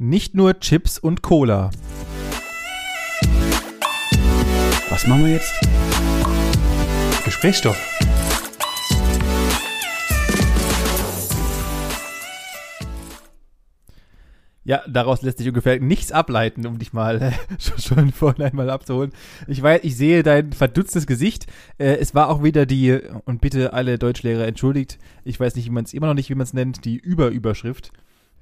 Nicht nur Chips und Cola. Was machen wir jetzt? Gesprächsstoff. Ja, daraus lässt sich ungefähr nichts ableiten, um dich mal äh, schon, schon vorhin einmal abzuholen. Ich weiß, ich sehe dein verdutztes Gesicht. Äh, es war auch wieder die, und bitte alle Deutschlehrer entschuldigt, ich weiß nicht, wie man es immer noch nicht, wie man es nennt, die Überüberschrift.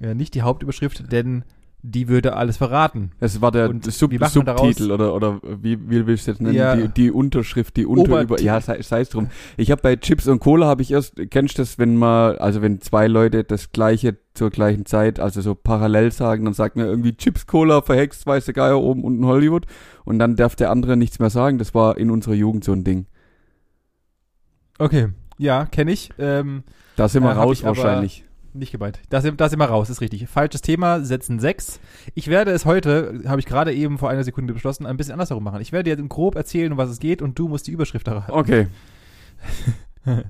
Ja, nicht die Hauptüberschrift, denn die würde alles verraten. Das war der Und Sub man Subtitel oder, oder wie, wie willst du es nennen? Ja. Die, die Unterschrift, die Unterüber... Ja, sei es drum. Ich habe bei Chips und Cola habe ich erst, kennst du das, wenn mal, also wenn zwei Leute das gleiche zur gleichen Zeit, also so parallel sagen, dann sagt man irgendwie Chips, Cola, verhext, weiße Geier, oben unten Hollywood und dann darf der andere nichts mehr sagen. Das war in unserer Jugend so ein Ding. Okay, ja, kenne ich. Ähm, Da sind wir Äh, raus ich aber- wahrscheinlich. Nicht gemeint. Da sind, da sind wir raus, ist richtig. Falsches Thema, setzen 6. Ich werde es heute, habe ich gerade eben vor einer Sekunde beschlossen, ein bisschen andersherum machen. Ich werde dir grob erzählen, um was es geht und du musst die Überschrift erraten. Okay.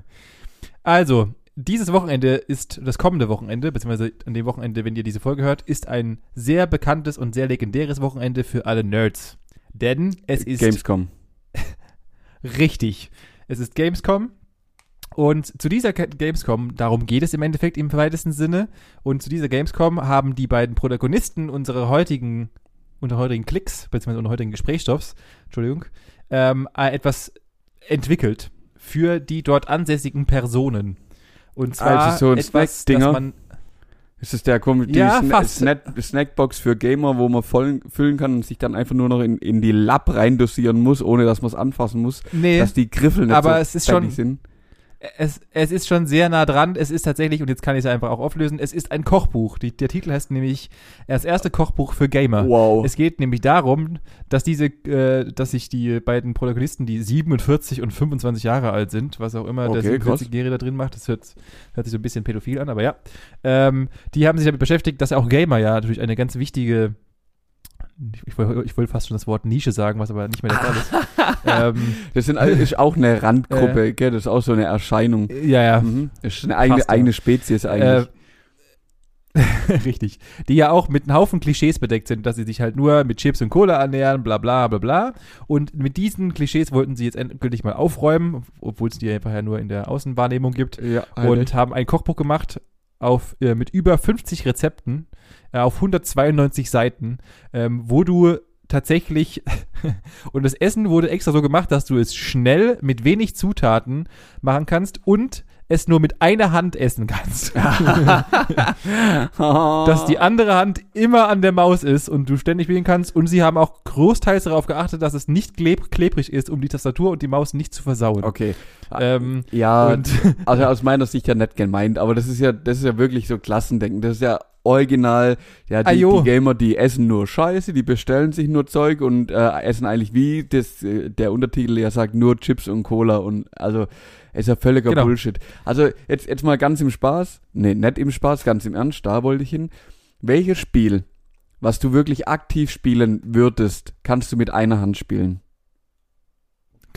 Also, dieses Wochenende ist, das kommende Wochenende, beziehungsweise an dem Wochenende, wenn ihr diese Folge hört, ist ein sehr bekanntes und sehr legendäres Wochenende für alle Nerds. Denn es ist Gamescom. Richtig. Es ist Gamescom. Und zu dieser Gamescom, darum geht es im Endeffekt im weitesten Sinne. Und zu dieser Gamescom haben die beiden Protagonisten unserer heutigen, unserer heutigen Klicks, beziehungsweise unserer heutigen Gesprächsstoffs, Entschuldigung, ähm, äh, etwas entwickelt für die dort ansässigen Personen. Und zwar Also so ein etwas, Snack-Dinger? man Ist es der Kom die Ja. Snack Snackbox für Gamer, wo man vollen, füllen kann und sich dann einfach nur noch in, in die Lab reindosieren muss, ohne dass man es anfassen muss, nee, dass die Griffel nicht aber so es ist schon- sind. Es, es ist schon sehr nah dran. Es ist tatsächlich, und jetzt kann ich es einfach auch auflösen, es ist ein Kochbuch. Die, der Titel heißt nämlich das erste Kochbuch für Gamer. Wow. Es geht nämlich darum, dass diese, äh, dass sich die beiden Protagonisten, die 47 und 25 Jahre alt sind, was auch immer der Okay, krass. 47-Jährige da drin macht, das hört, hört sich so ein bisschen pädophil an, aber ja. Ähm, die haben sich damit beschäftigt, dass auch Gamer ja natürlich eine ganz wichtige, ich, ich, wollte- ich wollte fast schon das Wort Nische sagen, was aber nicht mehr der Fall ist. ähm, Das sind, ist auch eine Randgruppe, gell? Das ist auch so eine Erscheinung. ja, ja. Mhm. Das ist eine eigene, eigene Spezies eigentlich. Äh, Richtig. Die ja auch mit einem Haufen Klischees bedeckt sind, dass sie sich halt nur mit Chips und Cola ernähren, bla bla bla bla. Und mit diesen Klischees wollten sie jetzt endgültig mal aufräumen, obwohl es die einfach ja nur in der Außenwahrnehmung gibt. ja, Und haben ein Kochbuch gemacht auf, äh, mit über 50 Rezepten äh, auf 192 Seiten, ähm, wo du tatsächlich und das Essen wurde extra so gemacht, dass du es schnell mit wenig Zutaten machen kannst und es nur mit einer Hand essen kannst. dass die andere Hand immer an der Maus ist und du ständig wählen kannst. Und sie haben auch großteils darauf geachtet, dass es nicht kleb klebrig ist, um die Tastatur und die Maus nicht zu versauen. Okay. Ähm, Ja, und also aus meiner Sicht ja nicht gemeint, aber das ist ja, das ist ja wirklich so Klassendenken. Das ist ja original, ja, die, Ajo. die Gamer, die essen nur Scheiße, die bestellen sich nur Zeug und äh, essen eigentlich wie das, äh, der Untertitel ja sagt, nur Chips und Cola und also ist ja völliger Genau. Bullshit. Also jetzt, jetzt mal ganz im Spaß, nee, nicht im Spaß, ganz im Ernst, da wollte ich hin. Welches Spiel, was du wirklich aktiv spielen würdest, kannst du mit einer Hand spielen?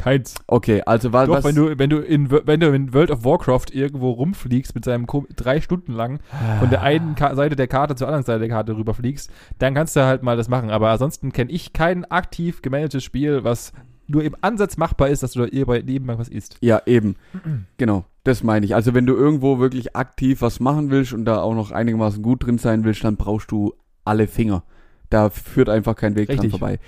Keins. Okay, also wa- Doch, was... wenn du, wenn du in, wenn du in World of Warcraft irgendwo rumfliegst mit seinem drei Stunden lang von der einen Ka Seite der Karte zur anderen Seite der Karte rüberfliegst, dann kannst du halt mal das machen. Aber ansonsten kenne ich kein aktiv gemanagtes Spiel, was nur im Ansatz machbar ist, dass du da ihr- nebenbei was isst. Ja, eben. Genau, das meine ich. Also wenn du irgendwo wirklich aktiv was machen willst und da auch noch einigermaßen gut drin sein willst, dann brauchst du alle Finger. Da führt einfach kein Weg dran Richtig. vorbei.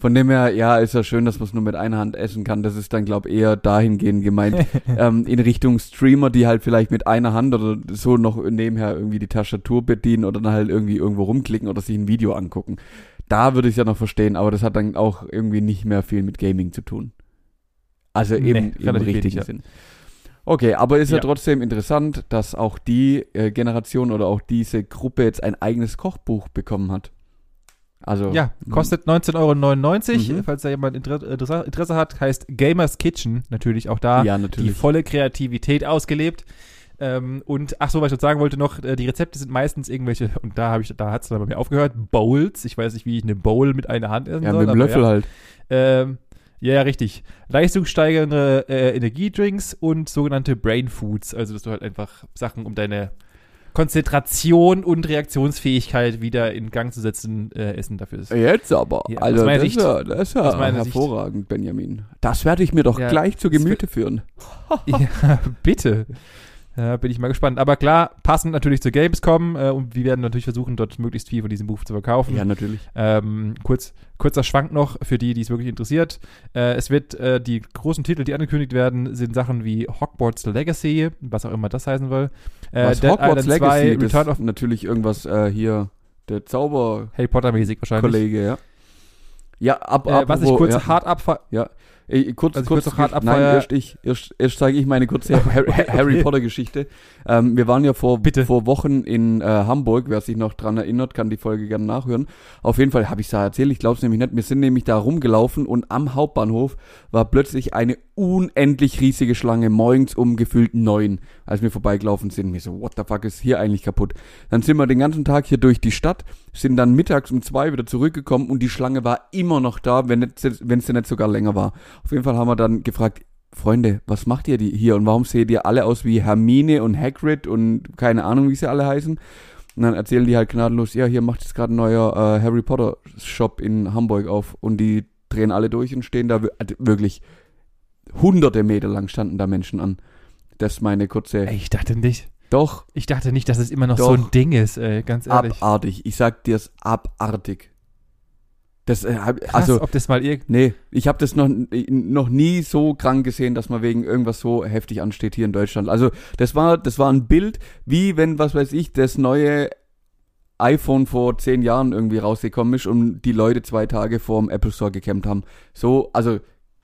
Von dem her, ja, ist ja schön, dass man es nur mit einer Hand essen kann. Das ist dann, glaube ich, eher dahingehend gemeint, ähm, in Richtung Streamer, die halt vielleicht mit einer Hand oder so noch nebenher irgendwie die Tastatur bedienen oder dann halt irgendwie irgendwo rumklicken oder sich ein Video angucken. Da würde ich es ja noch verstehen, aber das hat dann auch irgendwie nicht mehr viel mit Gaming zu tun. Also Nee, eben im wenig, richtigen. Sinn. Okay, aber ist ja, Ja. trotzdem interessant, dass auch die äh, Generation oder auch diese Gruppe jetzt ein eigenes Kochbuch bekommen hat. Also Ja, kostet 19,99 Euro, Mhm. falls da jemand Inter Interesse, Interesse hat. Heißt Gamers Kitchen, natürlich auch da. ja die natürlich. volle Kreativität ausgelebt. Ähm, und ach so, was ich jetzt sagen wollte noch, äh, die Rezepte sind meistens irgendwelche, und da habe ich, da hat es dann bei mir aufgehört, Bowls. Ich weiß nicht, wie ich eine Bowl mit einer Hand essen Ja, soll. mit dem Löffel ja. halt. Ähm, ja, ja, richtig. Leistungssteigernde äh, Energiedrinks und sogenannte Brain Foods, also dass du halt einfach Sachen, um deine Konzentration und Reaktionsfähigkeit wieder in Gang zu setzen äh, Essen dafür ist. Jetzt aber. Ja, also, das, ist Sicht. ja, das ist ja meiner Sicht. hervorragend, Benjamin. Das werde ich mir doch Ja, gleich zu Gemüte führen. ja, bitte. Ja, bin ich mal gespannt. Aber klar, passend natürlich zur Gamescom äh, und wir werden natürlich versuchen, dort möglichst viel von diesem Buch zu verkaufen. Ja, natürlich. Ähm, kurz, kurzer Schwank noch für die, die es wirklich interessiert. Äh, es wird äh, die großen Titel, die angekündigt werden, sind Sachen wie Hogwarts Legacy, was auch immer das heißen soll. Äh, Was Dead Hogwarts Island Legacy, 2, das Return of natürlich irgendwas äh, hier, der Zauberkollege, Harry Potter mäßig wahrscheinlich. ja. Ja, ab, Äh, was ich kurz ja. hart abfa Kurz, Was ich kurz, kurz noch hart nein, abfeuer- erst ich, erst, erst zeige ich meine kurze Harry, Harry Potter Geschichte. Ähm, wir waren ja vor, Bitte. vor Wochen in äh, Hamburg, wer sich noch dran erinnert, kann die Folge gerne nachhören. Auf jeden Fall habe ich da erzählt, ich glaube es nämlich nicht. Wir sind nämlich da rumgelaufen und am Hauptbahnhof war plötzlich eine unendlich riesige Schlange morgens um gefühlt neun, als wir vorbeigelaufen sind. Mir so, what the fuck ist hier eigentlich kaputt? Dann sind wir den ganzen Tag hier durch die Stadt, sind dann mittags um zwei wieder zurückgekommen und die Schlange war immer noch da, wenn es sie nicht sogar länger war. Auf jeden Fall haben wir dann gefragt, Freunde, was macht ihr hier und warum seht ihr alle aus wie Hermine und Hagrid und keine Ahnung, wie sie alle heißen? Und dann erzählen die halt gnadenlos, ja, hier macht jetzt gerade ein neuer äh, Harry Potter Shop in Hamburg auf und die drehen alle durch und stehen da also wirklich hunderte Meter lang standen da Menschen an. Das ist meine kurze. Ey, ich dachte nicht. Doch, Ich dachte nicht, dass es immer noch Doch. so ein Ding ist, ey, ganz ehrlich. abartig. Ich sag dir's abartig. Das, äh, Krass, also, ob das mal irgend Nee, ich habe das noch, noch nie so krank gesehen, dass man wegen irgendwas so heftig ansteht hier in Deutschland. Also das war, das war ein Bild, wie wenn, was weiß ich, das neue iPhone vor zehn Jahren irgendwie rausgekommen ist und die Leute zwei Tage vor dem Apple Store gekämmt haben. So, also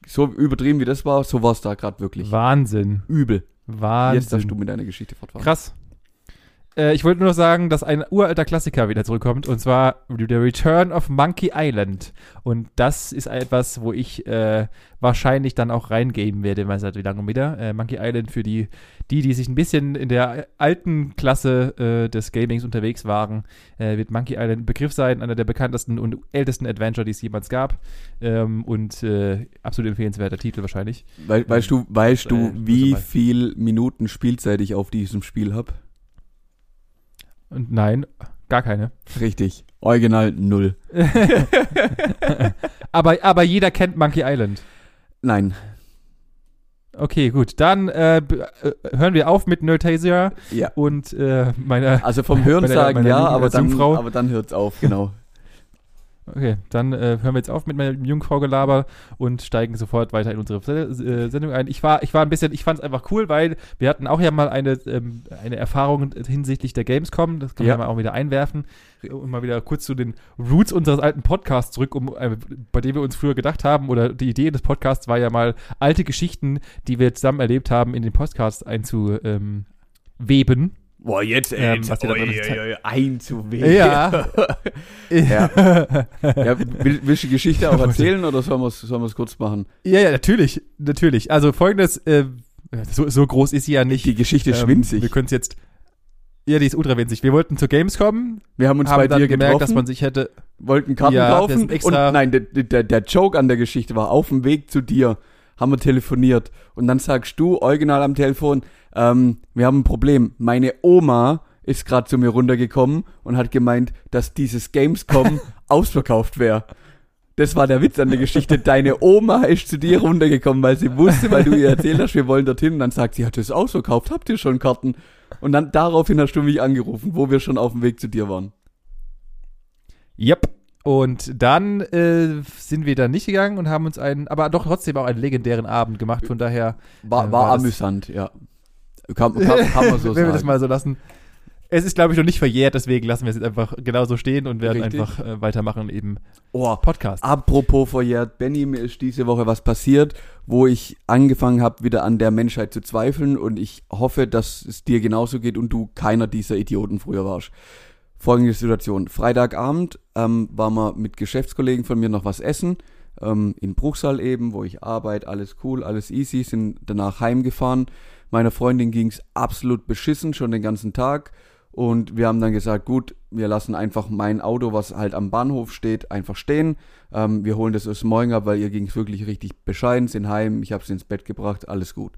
so übertrieben wie das war, so war es da gerade wirklich. Wahnsinn. Übel. Wahnsinn. Jetzt darfst du mit deiner Geschichte fortfahren. Krass. Äh, ich wollte nur noch sagen, dass ein uralter Klassiker wieder zurückkommt, und zwar The Return of Monkey Island. Und das ist etwas, wo ich äh, wahrscheinlich dann auch reingeben werde, weiß nicht wie lange wieder. Äh, Monkey Island für die, die, die sich ein bisschen in der alten Klasse äh, des Gamings unterwegs waren, äh, wird Monkey Island ein Begriff sein, einer der bekanntesten und ältesten Adventure, die es jemals gab. Ähm, und absolut empfehlenswerter Titel wahrscheinlich. We weißt du, weißt du, wie viel Minuten Spielzeit ich auf diesem Spiel hab? Und nein, gar keine. Richtig. Original null. aber, aber jeder kennt Monkey Island. Nein. Okay, gut. Dann äh, äh, hören wir auf mit Nerdasia Ja. und äh, meiner. Also vom Hörensagen ja, aber dann, aber dann hört's auf, genau. Okay, dann äh, hören wir jetzt auf mit meinem Jungfrau-Gelaber und steigen sofort weiter in unsere Se- äh, Sendung ein. Ich war, ich war ein bisschen, ich fand es einfach cool, weil wir hatten auch ja mal eine, ähm, eine Erfahrung hinsichtlich der Gamescom. Das kann man Ja. ja mal auch wieder einwerfen. Und mal wieder kurz zu den Roots unseres alten Podcasts zurück, um, äh, bei dem wir uns früher gedacht haben, oder die Idee des Podcasts war ja mal, alte Geschichten, die wir zusammen erlebt haben, in den Podcast einzuweben. weben. Boah, jetzt, Ähm, was dir da drin ist. einzuwählen. Ja. ja. ja will, willst du die Geschichte auch erzählen oder sollen wir es sollen wir's kurz machen? Ja, ja, natürlich, natürlich. Also folgendes, äh, so, so groß ist sie ja nicht. Die Geschichte ist Ähm, winzig. Wir können es jetzt. Ja, die ist ultra winzig. Wir wollten zur Gamescom, Wir haben uns haben bei dann dir gemerkt, getroffen, dass man sich hätte. wollten Karten Ja, kaufen und nein, der, der, der Joke an der Geschichte war, auf dem Weg zu dir haben wir telefoniert und dann sagst du original am Telefon, ähm, wir haben ein Problem. Meine Oma ist gerade zu mir runtergekommen und hat gemeint, dass dieses Gamescom ausverkauft wäre. Das war der Witz an der Geschichte. Deine Oma ist zu dir runtergekommen, weil sie wusste, weil du ihr erzählt hast, wir wollen dorthin. Und dann sagt sie, hat das ausverkauft, habt ihr schon Karten? Und dann daraufhin hast du mich angerufen, wo wir schon auf dem Weg zu dir waren. Yep. Und dann äh, sind wir da nicht gegangen und haben uns einen, aber doch trotzdem auch einen legendären Abend gemacht. Von daher War, Äh, war, war das- amüsant, ja. Kann, kann, kann man so wenn wir das mal so lassen. Es ist, glaube ich, noch nicht verjährt, deswegen lassen wir es jetzt einfach genauso stehen und werden Richtig. einfach äh, weitermachen im Oh, Podcast. apropos verjährt, Benny, mir ist diese Woche was passiert, wo ich angefangen habe, wieder an der Menschheit zu zweifeln und ich hoffe, dass es dir genauso geht und du keiner dieser Idioten früher warst. Folgende Situation. Freitagabend ähm, waren wir mit Geschäftskollegen von mir noch was essen, ähm, in Bruchsal eben, wo ich arbeite, alles cool, alles easy, sind danach heimgefahren. Meiner Freundin ging's absolut beschissen, schon den ganzen Tag. Und wir haben dann gesagt, gut, wir lassen einfach mein Auto, was halt am Bahnhof steht, einfach stehen. Ähm, wir holen das aus morgen ab, weil ihr ging's wirklich richtig bescheiden, sind heim, ich habe sie ins Bett gebracht, alles gut.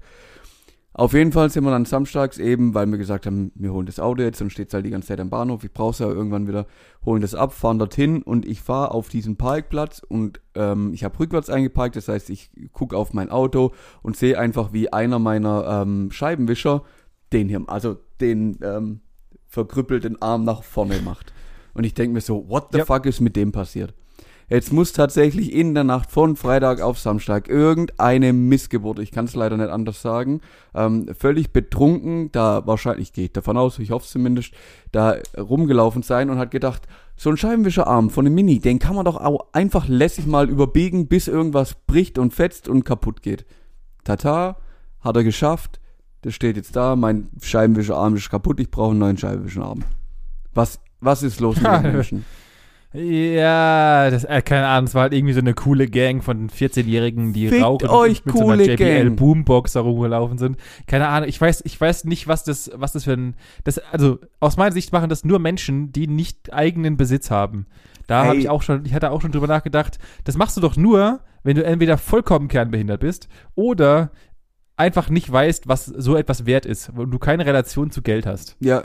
Auf jeden Fall sind wir dann samstags eben, weil wir gesagt haben, wir holen das Auto jetzt und steht halt die ganze Zeit am Bahnhof. Ich brauche es ja irgendwann wieder, holen das ab, fahren dorthin und ich fahre auf diesen Parkplatz und ähm, ich habe rückwärts eingeparkt. Das heißt, ich gucke auf mein Auto und sehe einfach, wie einer meiner ähm, Scheibenwischer den hier, also den ähm, verkrüppelten Arm nach vorne macht. Und ich denke mir so, what the Ja. fuck ist mit dem passiert? Jetzt muss tatsächlich in der Nacht von Freitag auf Samstag irgendeine Missgeburt, ich kann es leider nicht anders sagen, ähm, völlig betrunken, da wahrscheinlich, gehe ich davon aus, ich hoffe es zumindest, da rumgelaufen sein und hat gedacht, so ein Scheibenwischerarm von einem Mini, den kann man doch auch einfach lässig mal überbiegen, bis irgendwas bricht und fetzt und kaputt geht. Tata, hat er geschafft, das steht jetzt da, mein Scheibenwischerarm ist kaputt, ich brauche einen neuen Scheibenwischerarm. Was, was ist los mit den Menschen? Ja, das, äh, keine Ahnung, es war halt irgendwie so eine coole Gang von 14-Jährigen, die Fickt rauchen euch, und mit so einer coole JBL Gang. Boombox da rumgelaufen sind. Keine Ahnung, ich weiß, ich weiß nicht, was das, was das für ein, das, also aus meiner Sicht machen das nur Menschen, die nicht eigenen Besitz haben. Da habe ich auch schon, ich hatte auch schon drüber nachgedacht, das machst du doch nur, wenn du entweder vollkommen kernbehindert bist oder einfach nicht weißt, was so etwas wert ist und du keine Relation zu Geld hast. Ja,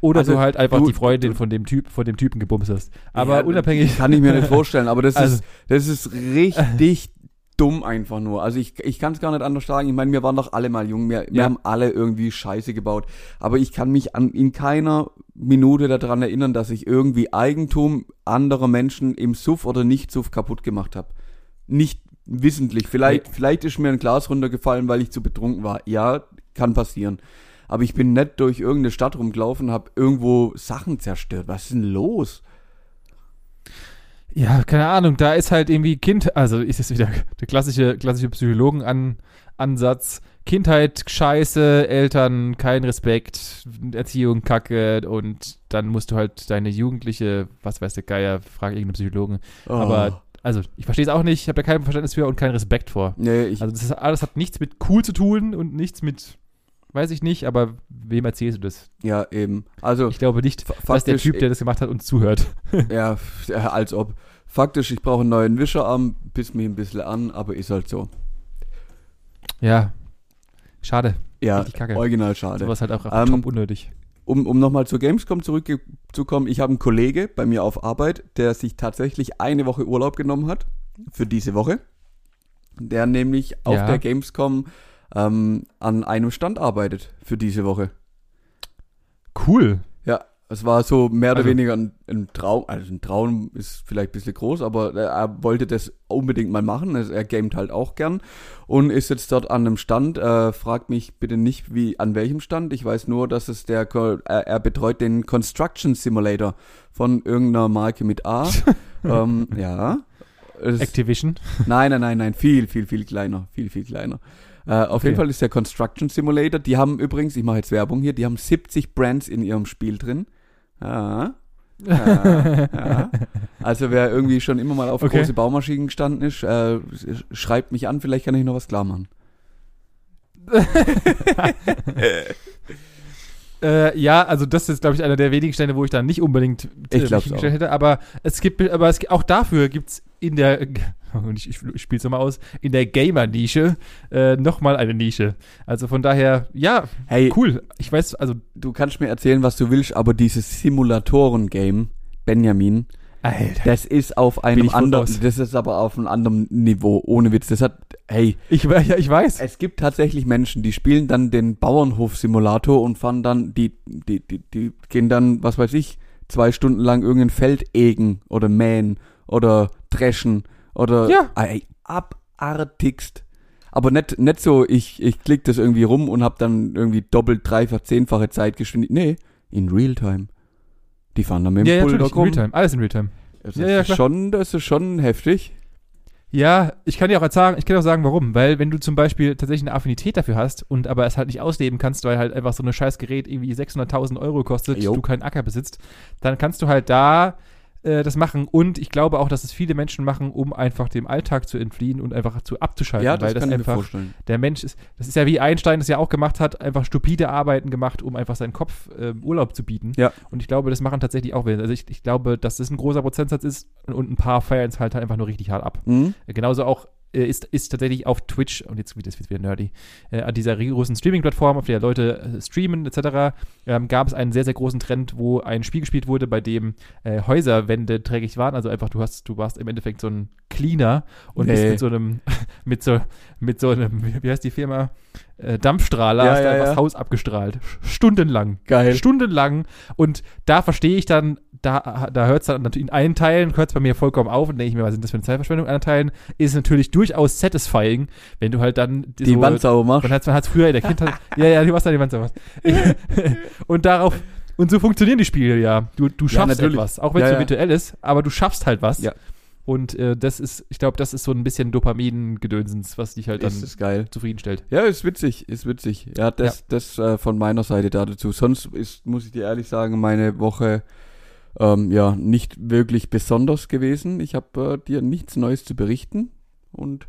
Oder Also, du halt einfach du- die Freundin du- von dem Typ, von dem Typen gebumst hast. Aber Ja, unabhängig. Kann ich mir nicht vorstellen, aber das Also- ist, das ist richtig dumm einfach nur. Also ich, ich kann es gar nicht anders sagen. Ich meine, wir waren doch alle mal jung. Wir, wir Ja. haben alle irgendwie Scheiße gebaut. Aber ich kann mich an, in keiner Minute daran erinnern, dass ich irgendwie Eigentum anderer Menschen im Suff oder Nicht-Suff kaputt gemacht habe. Nicht wissentlich. Vielleicht, vielleicht ist mir ein Glas runtergefallen, weil ich zu betrunken war. Ja, kann passieren. Aber ich bin nicht durch irgendeine Stadt rumgelaufen, habe irgendwo Sachen zerstört. Was ist denn los? Ja, keine Ahnung, da ist halt irgendwie Kind, also ist es wieder der klassische, klassische Psychologen-Ansatz. Kindheit scheiße, Eltern kein Respekt, Erziehung kacke und dann musst du halt deine jugendliche, was weiß der Geier, frag irgendeinen Psychologen. Oh. Aber, also, ich verstehe es auch nicht, ich habe da kein Verständnis für und keinen Respekt vor. Nee, ich, Also, das ist, alles hat nichts mit cool zu tun und nichts mit, weiß ich nicht, aber wem erzählst du das? ja, eben. Also, Ich glaube nicht, dass der Typ, der das gemacht hat, uns zuhört. ja, als ob. Faktisch, ich brauche einen neuen Wischerarm, pisst mich ein bisschen an, aber ist halt so. Ja, schade. Ja, original schade. Sowas halt auch Ähm, top unnötig. Um, um nochmal zur Gamescom zurückzukommen, ich habe einen Kollege bei mir auf Arbeit, der sich tatsächlich eine Woche Urlaub genommen hat für diese Woche. Der nämlich auf Ja. der Gamescom ähm, an einem Stand arbeitet für diese Woche. Cool. Ja, es war so mehr oder Also- weniger ein, ein Traum. Also ein Traum ist vielleicht ein bisschen groß, aber er wollte das unbedingt mal machen. Also er gamet halt auch gern und ist jetzt dort an einem Stand. Äh, fragt mich bitte nicht, wie an welchem Stand. Ich weiß nur, dass es der er, er betreut den Construction Simulator von irgendeiner Marke mit A. ähm, ja. Es- Activision. Nein, nein, nein, nein, viel, viel, viel kleiner, viel, viel kleiner. Äh, auf Okay. jeden Fall ist der Construction Simulator. Die haben übrigens, ich mache jetzt Werbung hier, die haben 70 Brands in ihrem Spiel drin. Ja. Ja, ja. Also wer irgendwie schon immer mal auf Okay. große Baumaschinen gestanden ist, äh, sch- schreibt mich an, vielleicht kann ich noch was klar machen. Äh, ja, also das ist, glaube ich, einer der wenigen Stände, wo ich dann nicht unbedingt äh, Ich hingestellt hätte. Aber es gibt, aber es, auch dafür gibt's in der, und ich, ich, ich spiele es nochmal aus, in der Gamer-Nische äh, nochmal eine Nische. Also von daher, ja, Hey, cool. Ich weiß, also, du kannst mir erzählen, was du willst, aber dieses Simulatoren-Game, Benjamin, Alter. das ist auf einem anderen, das ist aber auf einem anderen Niveau, ohne Witz. Das hat, hey, Ich, ja, ich weiß. Es gibt tatsächlich Menschen, die spielen dann den Bauernhof-Simulator und fahren dann, die, die, die, die gehen dann, was weiß ich, zwei Stunden lang irgendein Feld egen oder mähen oder dreschen oder Ja. ey, abartigst. Aber nicht, nicht so, ich, ich klick das irgendwie rum und hab dann irgendwie doppelt, dreifach, zehnfache Zeitgeschwindigkeit. Nee, in Realtime. Die fahren dann mit dem Ja, ja, Bulldog natürlich, in rum. Realtime. Alles in Realtime. Das Ja, ja, ist klar. schon, das ist schon heftig. Ja, ich kann dir auch sagen, ich kann auch sagen, warum. Weil wenn du zum Beispiel tatsächlich eine Affinität dafür hast und aber es halt nicht ausleben kannst, weil halt einfach so ein scheiß Gerät irgendwie 600.000 Euro kostet, Jo. du keinen Acker besitzt, dann kannst du halt da äh, das machen. Und ich glaube auch, dass es viele Menschen machen, um einfach dem Alltag zu entfliehen und einfach zu abzuschalten, Ja, das weil das einfach der Mensch ist, das ist ja wie Einstein das ja auch gemacht hat, einfach stupide Arbeiten gemacht, um einfach seinen Kopf ähm, Urlaub zu bieten. Ja. Und ich glaube, das machen tatsächlich auch welche. Also ich, ich glaube, dass das ein großer Prozentsatz ist und ein paar feiern es halt, halt einfach nur richtig hart ab. Mhm. Genauso auch äh, ist, ist tatsächlich auf Twitch, und jetzt wird das wieder nerdy, äh, an dieser großen Streaming-Plattform, auf der Leute äh, streamen etc., ähm, gab es einen sehr, sehr großen Trend, wo ein Spiel gespielt wurde, bei dem äh, Häuserwände trägig waren. Also einfach, du hast, du warst im Endeffekt so ein Cleaner und Nee. bist mit so einem, mit so, mit so einem, wie heißt die Firma? Äh, Dampfstrahler, Ja, hast du ja, einfach ja. das Haus abgestrahlt. Stundenlang. Geil. Stundenlang. Und da verstehe ich dann, da, da hört es dann natürlich in einen Teilen, hört es bei mir vollkommen auf und denke ich mir, was sind das für eine Zeitverschwendung? In anderen Teilen ist natürlich durchaus satisfying, wenn du halt dann Die Wand sauber machst. man hat es früher in der Kindheit. ja, ja, du machst da die Wand sauber. und darauf. Und so funktionieren die Spiele ja. Du, du Ja, schaffst natürlich. etwas, auch wenn es Ja, so ja. virtuell ist, aber du schaffst halt was. Ja. Und äh, das ist, ich glaube, das ist so ein bisschen Dopamin-Gedönsens, was dich halt dann ist es geil. zufriedenstellt. Ja, ist witzig, ist witzig. Ja, das, das äh, von meiner Seite da dazu. Sonst ist, muss ich dir ehrlich sagen, meine Woche ähm, ja nicht wirklich besonders gewesen. Ich habe äh, dir nichts Neues zu berichten und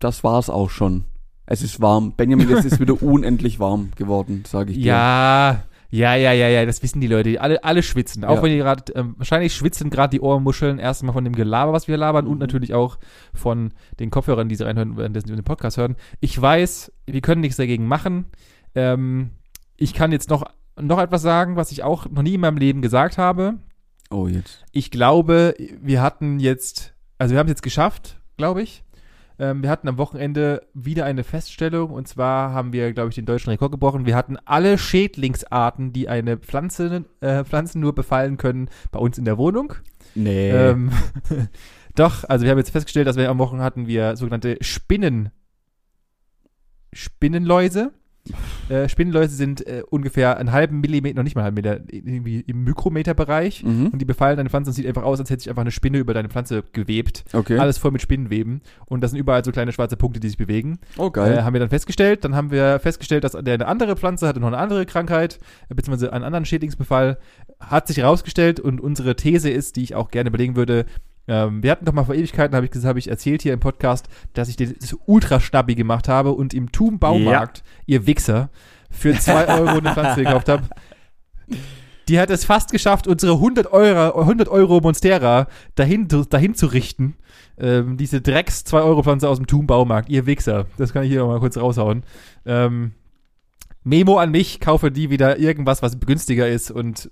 das war's auch schon. Es ist warm. Benjamin, es ist wieder unendlich warm geworden, sage ich dir. Ja, ja, ja, ja, ja, das wissen die Leute. Alle, alle schwitzen. Auch Ja. wenn die gerade, ähm, wahrscheinlich schwitzen gerade die Ohrmuscheln erstmal von dem Gelaber, was wir labern und Mhm. natürlich auch von den Kopfhörern, die sie reinhören, währenddessen sie den Podcast hören. Ich weiß, wir können nichts dagegen machen. Ähm, ich kann jetzt noch, noch etwas sagen, was ich auch noch nie in meinem Leben gesagt habe. Oh, jetzt. Ich glaube, wir hatten jetzt, also wir haben es jetzt geschafft, glaube ich. Ähm, wir hatten am Wochenende wieder eine Feststellung und zwar haben wir, glaube ich, den deutschen Rekord gebrochen. Wir hatten alle Schädlingsarten, die eine Pflanze, äh, Pflanzen nur befallen können, bei uns in der Wohnung. Nee. Ähm, doch, also wir haben jetzt festgestellt, dass wir am Wochenende hatten wir sogenannte Spinnen, Spinnenläuse. Äh, Spinnenläuse sind äh, ungefähr einen halben Millimeter, noch nicht mal einen halben Meter, irgendwie im Mikrometerbereich. mhm. Und die befallen deine Pflanze und sieht einfach aus, als hätte sich einfach eine Spinne über deine Pflanze gewebt. Okay. Alles voll mit Spinnenweben. Und das sind überall so kleine schwarze Punkte, die sich bewegen. oh, geil. Äh, haben wir dann festgestellt. Dann haben wir festgestellt, dass der eine andere Pflanze hatte noch eine andere Krankheit, äh, beziehungsweise einen anderen Schädlingsbefall. Hat sich herausgestellt und unsere These ist, die ich auch gerne belegen würde, ähm, wir hatten doch mal vor Ewigkeiten, habe ich, hab ich erzählt hier im Podcast, dass ich das Ultra-Stabi gemacht habe und im Tum Baumarkt, ihr Wichser, für 2 Euro eine Pflanze gekauft habe. Die hat es fast geschafft, unsere 100 Euro, 100 Euro Monstera dahin, dahin zu richten. Ähm, diese Drecks 2-Euro-Pflanze aus dem Tum Baumarkt, ihr Wichser. Das kann ich hier nochmal kurz raushauen. Ähm, Memo an mich, kaufe die wieder irgendwas, was günstiger ist und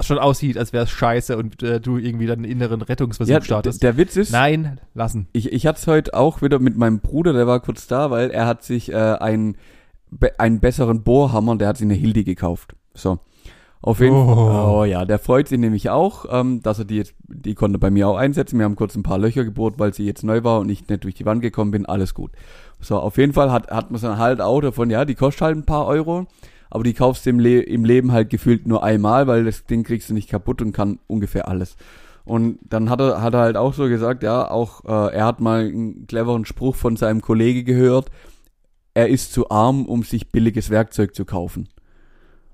schon aussieht, als wäre es scheiße und äh, du irgendwie dann einen inneren Rettungsversuch ja, startest. der Witz ist, Nein, lassen. Ich, ich hatte es heute auch wieder mit meinem Bruder, der war kurz da, weil er hat sich äh, einen, be einen besseren Bohrhammer, der hat sich eine Hildi gekauft. So. Auf jeden Oh. Fall. Oh ja, der freut sich nämlich auch, ähm, dass er die jetzt, die konnte bei mir auch einsetzen. Wir haben kurz ein paar Löcher gebohrt, weil sie jetzt neu war und ich nicht durch die Wand gekommen bin. Alles gut. So, auf jeden Fall hat, hat man dann halt auch davon, ja, die kostet halt ein paar Euro, aber die kaufst du im, Le im Leben halt gefühlt nur einmal, weil das Ding kriegst du nicht kaputt und kann ungefähr alles. Und dann hat er, hat er halt auch so gesagt, ja, auch äh, er hat mal einen cleveren Spruch von seinem Kollege gehört, er ist zu arm, um sich billiges Werkzeug zu kaufen.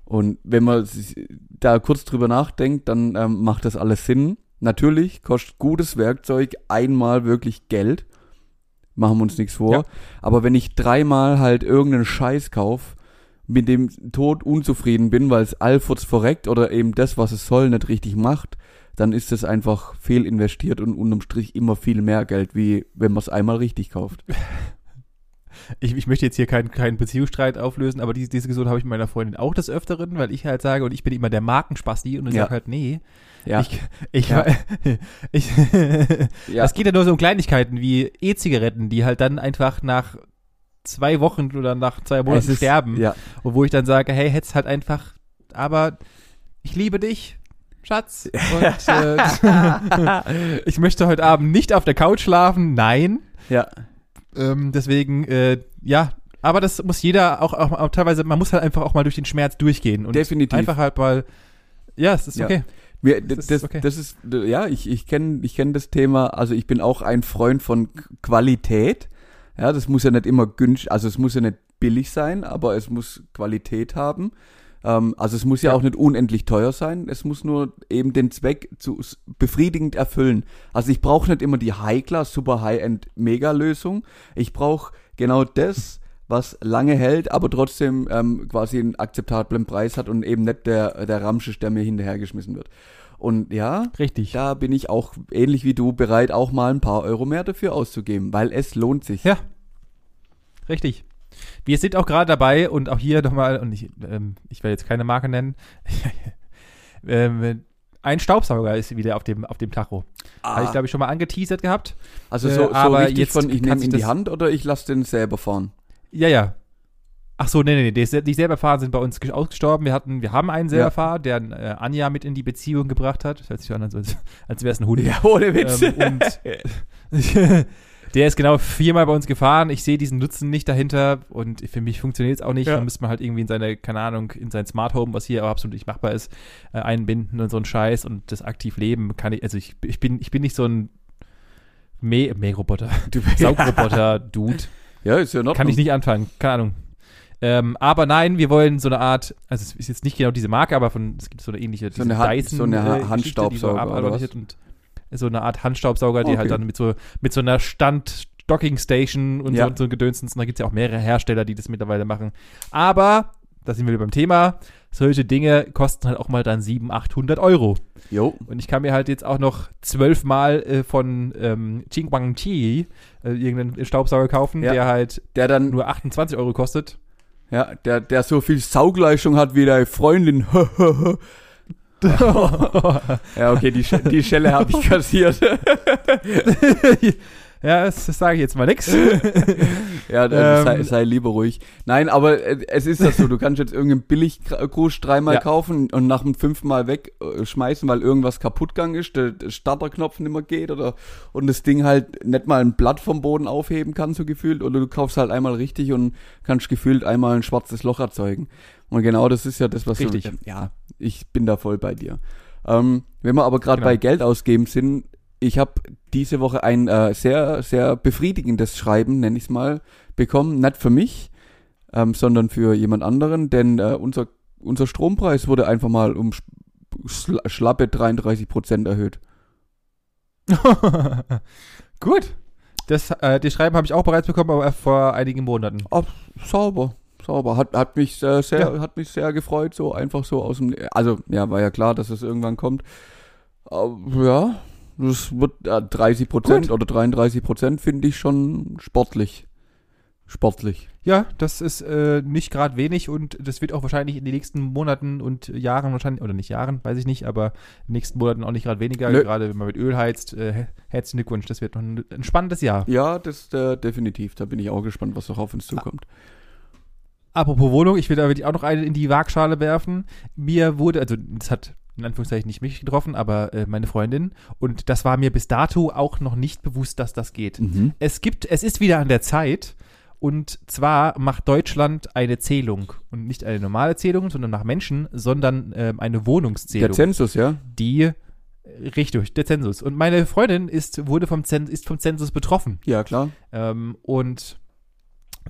Und wenn man sich da kurz drüber nachdenkt, dann ähm, macht das alles Sinn. Natürlich kostet gutes Werkzeug einmal wirklich Geld. Machen wir uns nichts vor. Ja. Aber wenn ich dreimal halt irgendeinen Scheiß kauf, mit dem Tod unzufrieden bin, weil es allfurz verreckt oder eben das, was es soll, nicht richtig macht, dann ist es einfach fehlinvestiert und unterm Strich immer viel mehr Geld, wie wenn man es einmal richtig kauft. Ich, ich möchte jetzt hier keinen keinen Beziehungsstreit auflösen, aber diese, diese Diskussion habe ich mit meiner Freundin auch des Öfteren, weil ich halt sage, und ich bin immer der Markenspasti und ich Ja. sage halt, nee, Ja, ich, ich, Ja. ich, ja. Es geht ja nur so um Kleinigkeiten wie E-Zigaretten, die halt dann einfach nach zwei Wochen oder nach zwei Monaten ist- sterben. Ja, Und wo ich dann sage, hey, hätt's halt einfach, aber ich liebe dich, Schatz. Und äh, ich möchte heute Abend nicht auf der Couch schlafen, nein. ja. Ähm, deswegen, äh, ja, aber das muss jeder auch, auch, auch teilweise, man muss halt einfach auch mal durch den Schmerz durchgehen und Definitiv. einfach halt mal, ja, es ist Ja. okay. Wir, Das das, okay. das ist, ja, ich, ich kenne ich kenn das Thema, also ich bin auch ein Freund von Qualität. Ja, das muss ja nicht immer günstig, also es muss ja nicht billig sein, aber es muss Qualität haben. Ähm, also es muss ja, Ja. auch nicht unendlich teuer sein, es muss nur eben den Zweck zu, befriedigend erfüllen. Also ich brauche nicht immer die High-Class, super High-End Mega-Lösung. Ich brauche genau das, was lange hält, aber trotzdem ähm, quasi einen akzeptablen Preis hat und eben nicht der, der Ramschisch, der mir hinterhergeschmissen wird. Und ja, Richtig. da bin ich auch ähnlich wie du bereit, auch mal ein paar Euro mehr dafür auszugeben, weil es lohnt sich. Ja. Richtig. Wir sind auch gerade dabei und auch hier nochmal, und ich, ähm, ich werde jetzt keine Marke nennen, ähm, ein Staubsauger ist wieder auf dem, auf dem Tacho. Ah, Habe ich, glaube ich, schon mal angeteasert gehabt. also äh, so, so aber richtig jetzt von, ich nehme sich in die Hand oder ich lasse den selber fahren. Ja, ja. Ach so, nee, nee, nee, die, die selber fahren sind bei uns ges- ausgestorben. Wir hatten, wir haben einen selber Ja. Der äh, Anja mit in die Beziehung gebracht hat. Das hört sich an, als, als, wäre es ein Hund. ohne Ähm, und der ist genau viermal bei uns gefahren. Ich sehe diesen Nutzen nicht dahinter und für mich funktioniert es auch nicht. Ja. Da müsste man halt irgendwie in seine, keine Ahnung, in sein Smart Home, was hier auch absolut nicht machbar ist, äh, einbinden und so ein Scheiß und das aktiv leben kann ich, also ich, ich bin, ich bin nicht so ein Mäh- Mähroboter, Du, Saugroboter-Dude. ja, ist ja Ordnung. Kann ich nicht anfangen, keine Ahnung. Ähm, aber nein, wir wollen so eine Art, also es ist jetzt nicht genau diese Marke, aber von, es gibt so eine ähnliche, So eine Hand- so eine Ha- Geschichte, Handstaubsauger, die so und so eine Art Handstaubsauger, die Okay. halt dann mit so, mit so einer Stand Docking Station und Ja. so, und so Gedönstens, und da gibt es ja auch mehrere Hersteller, die das mittlerweile machen. Aber, da sind wir wieder beim Thema, solche Dinge kosten halt auch mal dann 700, 800 Euro. Jo, Und ich kann mir halt jetzt auch noch zwölfmal äh, von ähm, Qingguang Qi äh, irgendeinen Staubsauger kaufen, Ja. der halt der dann, nur 28 Euro kostet. Ja, der, der so viel Saugleistung hat wie deine Freundin. ja, okay, die, die Schelle habe ich kassiert. ja, das, das sage ich jetzt mal nix. Ja, dann sei, Ähm, sei lieber ruhig. Nein, aber äh, es ist das so, du kannst jetzt irgendeinen Billiggrusch dreimal Ja. kaufen und nach dem fünfmal wegschmeißen, weil irgendwas kaputt gegangen ist, der, Starterknopf nicht mehr geht oder und das Ding halt nicht mal ein Blatt vom Boden aufheben kann, so gefühlt, oder du kaufst halt einmal richtig und kannst gefühlt einmal ein schwarzes Loch erzeugen. Und genau das ist ja das, was Richtig. So, ja, ich bin da voll bei dir. Ähm, wenn wir aber gerade Genau. bei Geld ausgeben sind, ich habe diese Woche ein äh, sehr, sehr befriedigendes Schreiben, nenne ich es mal, bekommen. Nicht für mich, ähm, sondern für jemand anderen, denn äh, unser, unser Strompreis wurde einfach mal um sch- schla schlappe 33 Prozent erhöht. Gut. Das, äh, das Schreiben habe ich auch bereits bekommen, aber vor einigen Monaten. Ah, sauber, sauber. Hat, hat mich äh, sehr, Ja. hat mich sehr gefreut, so einfach so aus dem, also ja, war ja klar, dass es irgendwann kommt. Aber, ja, das wird äh, 30 Prozent oder 33 Prozent finde ich schon sportlich. Sportlich. Ja, das ist äh, nicht gerade wenig und das wird auch wahrscheinlich in den nächsten Monaten und Jahren wahrscheinlich, oder nicht Jahren, weiß ich nicht, aber in den nächsten Monaten auch nicht gerade weniger, Nö. gerade wenn man mit Öl heizt. Äh, her- herzlichen Glückwunsch, das wird noch ein, ein spannendes Jahr. Ja, das äh, definitiv. Da bin ich auch gespannt, was noch auf uns zukommt. Apropos Wohnung, ich will da wirklich auch noch eine in die Waagschale werfen. Mir wurde, also das hat in Anführungszeichen nicht mich getroffen, aber äh, meine Freundin. Und das war mir bis dato auch noch nicht bewusst, dass das geht. Mhm. Es gibt, es ist wieder an der Zeit. Und zwar macht Deutschland eine Zählung. Und nicht eine normale Zählung, sondern nach Menschen, sondern ähm, eine Der Wohnungszählung. Zensus, ja? die, äh, richtig, der Zensus. Und meine Freundin ist, wurde vom, Zen, ist vom Zensus betroffen. Ja, klar. Ähm, und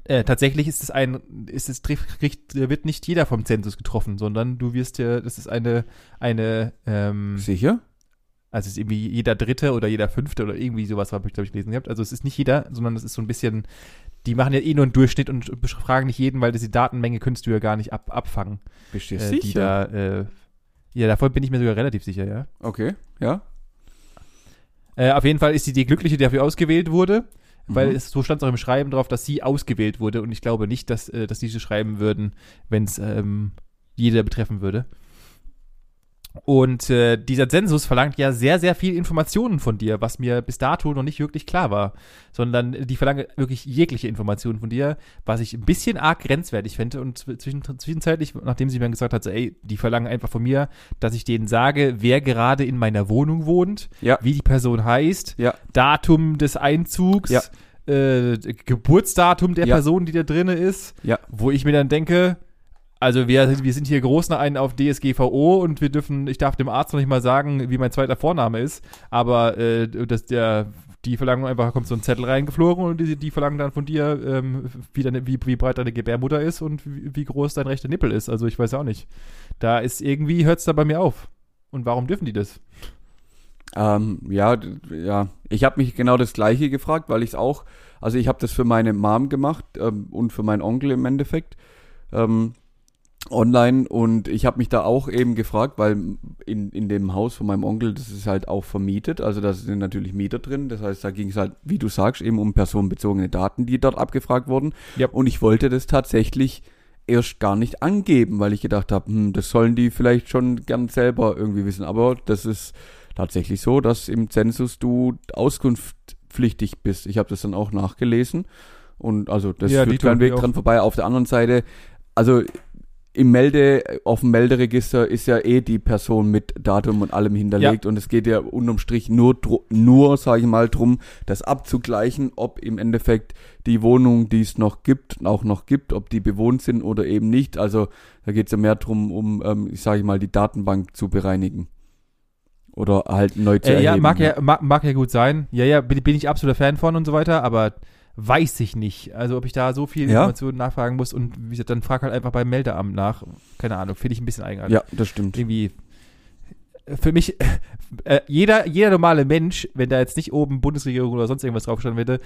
äh, tatsächlich ist es ein, ist es trifft- kriegt, wird nicht jeder vom Zensus getroffen, sondern du wirst ja, das ist eine, eine, ähm, Sicher? also es ist irgendwie jeder Dritte oder jeder Fünfte oder irgendwie sowas habe ich, glaube ich, gelesen gehabt. Also es ist nicht jeder, sondern es ist so ein bisschen, die machen ja eh nur einen Durchschnitt und fragen nicht jeden, weil diese Datenmenge könntest du ja gar nicht ab, abfangen. Bist du Äh, die da, äh, ja, davon bin ich mir sogar relativ sicher, ja. Okay, ja. Äh, auf jeden Fall ist sie die Glückliche, die dafür ausgewählt wurde. Weil Mhm. es, so stand es auch im Schreiben drauf, dass sie ausgewählt wurde und ich glaube nicht, dass, äh, dass diese schreiben würden, wenn es ähm, jeder betreffen würde. Und äh, dieser Zensus verlangt ja sehr, sehr viel Informationen von dir, was mir bis dato noch nicht wirklich klar war. Sondern die verlangen wirklich jegliche Informationen von dir, was ich ein bisschen arg grenzwertig fände. Und zw- zwischen, zwischenzeitlich, nachdem sie mir gesagt hat, so, ey, die verlangen einfach von mir, dass ich denen sage, wer gerade in meiner Wohnung wohnt, Ja. wie die Person heißt, Ja. Datum des Einzugs, Ja. äh, Geburtsdatum der. Person, die da drinne ist, wo ich mir dann denke, also wir, wir sind hier groß nach einen auf DSGVO und wir dürfen, ich darf dem Arzt noch nicht mal sagen, wie mein zweiter Vorname ist, aber äh, dass der die verlangen einfach, kommt so ein Zettel reingeflogen und die, die verlangen dann von dir, ähm, wie, deine, wie, wie breit deine Gebärmutter ist und wie, wie groß dein rechter Nippel ist. Also ich weiß auch nicht. Da ist irgendwie, hört es da bei mir auf. Und warum dürfen die das? Ähm, ja, ja. Ich habe mich genau das Gleiche gefragt, weil ich es auch, also ich habe das für meine Mom gemacht ähm, und für meinen Onkel im Endeffekt. Ähm, online und ich habe mich da auch eben gefragt, weil in, in dem Haus von meinem Onkel, das ist halt auch vermietet, also da sind natürlich Mieter drin, das heißt, da ging es halt, wie du sagst, eben um personenbezogene Daten, die dort abgefragt wurden Ja. und ich wollte das tatsächlich erst gar nicht angeben, weil ich gedacht habe, hm, das sollen die vielleicht schon gern selber irgendwie wissen, aber das ist tatsächlich so, dass im Zensus du auskunftspflichtig bist. Ich habe das dann auch nachgelesen und also das Ja, führt kein Weg dran vorbei. Auf der anderen Seite, also im Melde, auf dem Melderegister ist ja eh die Person mit Datum und allem hinterlegt und es geht ja unterm Strich nur, nur sage ich mal, drum, das abzugleichen, ob im Endeffekt die Wohnung, die es noch gibt, auch noch gibt, ob die bewohnt sind oder eben nicht. Also da geht es ja mehr drum, um, ähm, ich sage mal, die Datenbank zu bereinigen. Oder halt neu zu Äh, ja, erheben. mag ja, mag, mag ja gut sein. Ja, ja, bin, bin ich absoluter Fan von und so weiter, aber weiß ich nicht. Also, ob ich da so viel Ja. Informationen nachfragen muss und wie gesagt, dann frag halt einfach beim Meldeamt nach. Keine Ahnung, finde ich ein bisschen eigenartig. Ja, das stimmt. Irgendwie. Für mich, äh, jeder, jeder normale Mensch, wenn da jetzt nicht oben Bundesregierung oder sonst irgendwas draufstehen würde,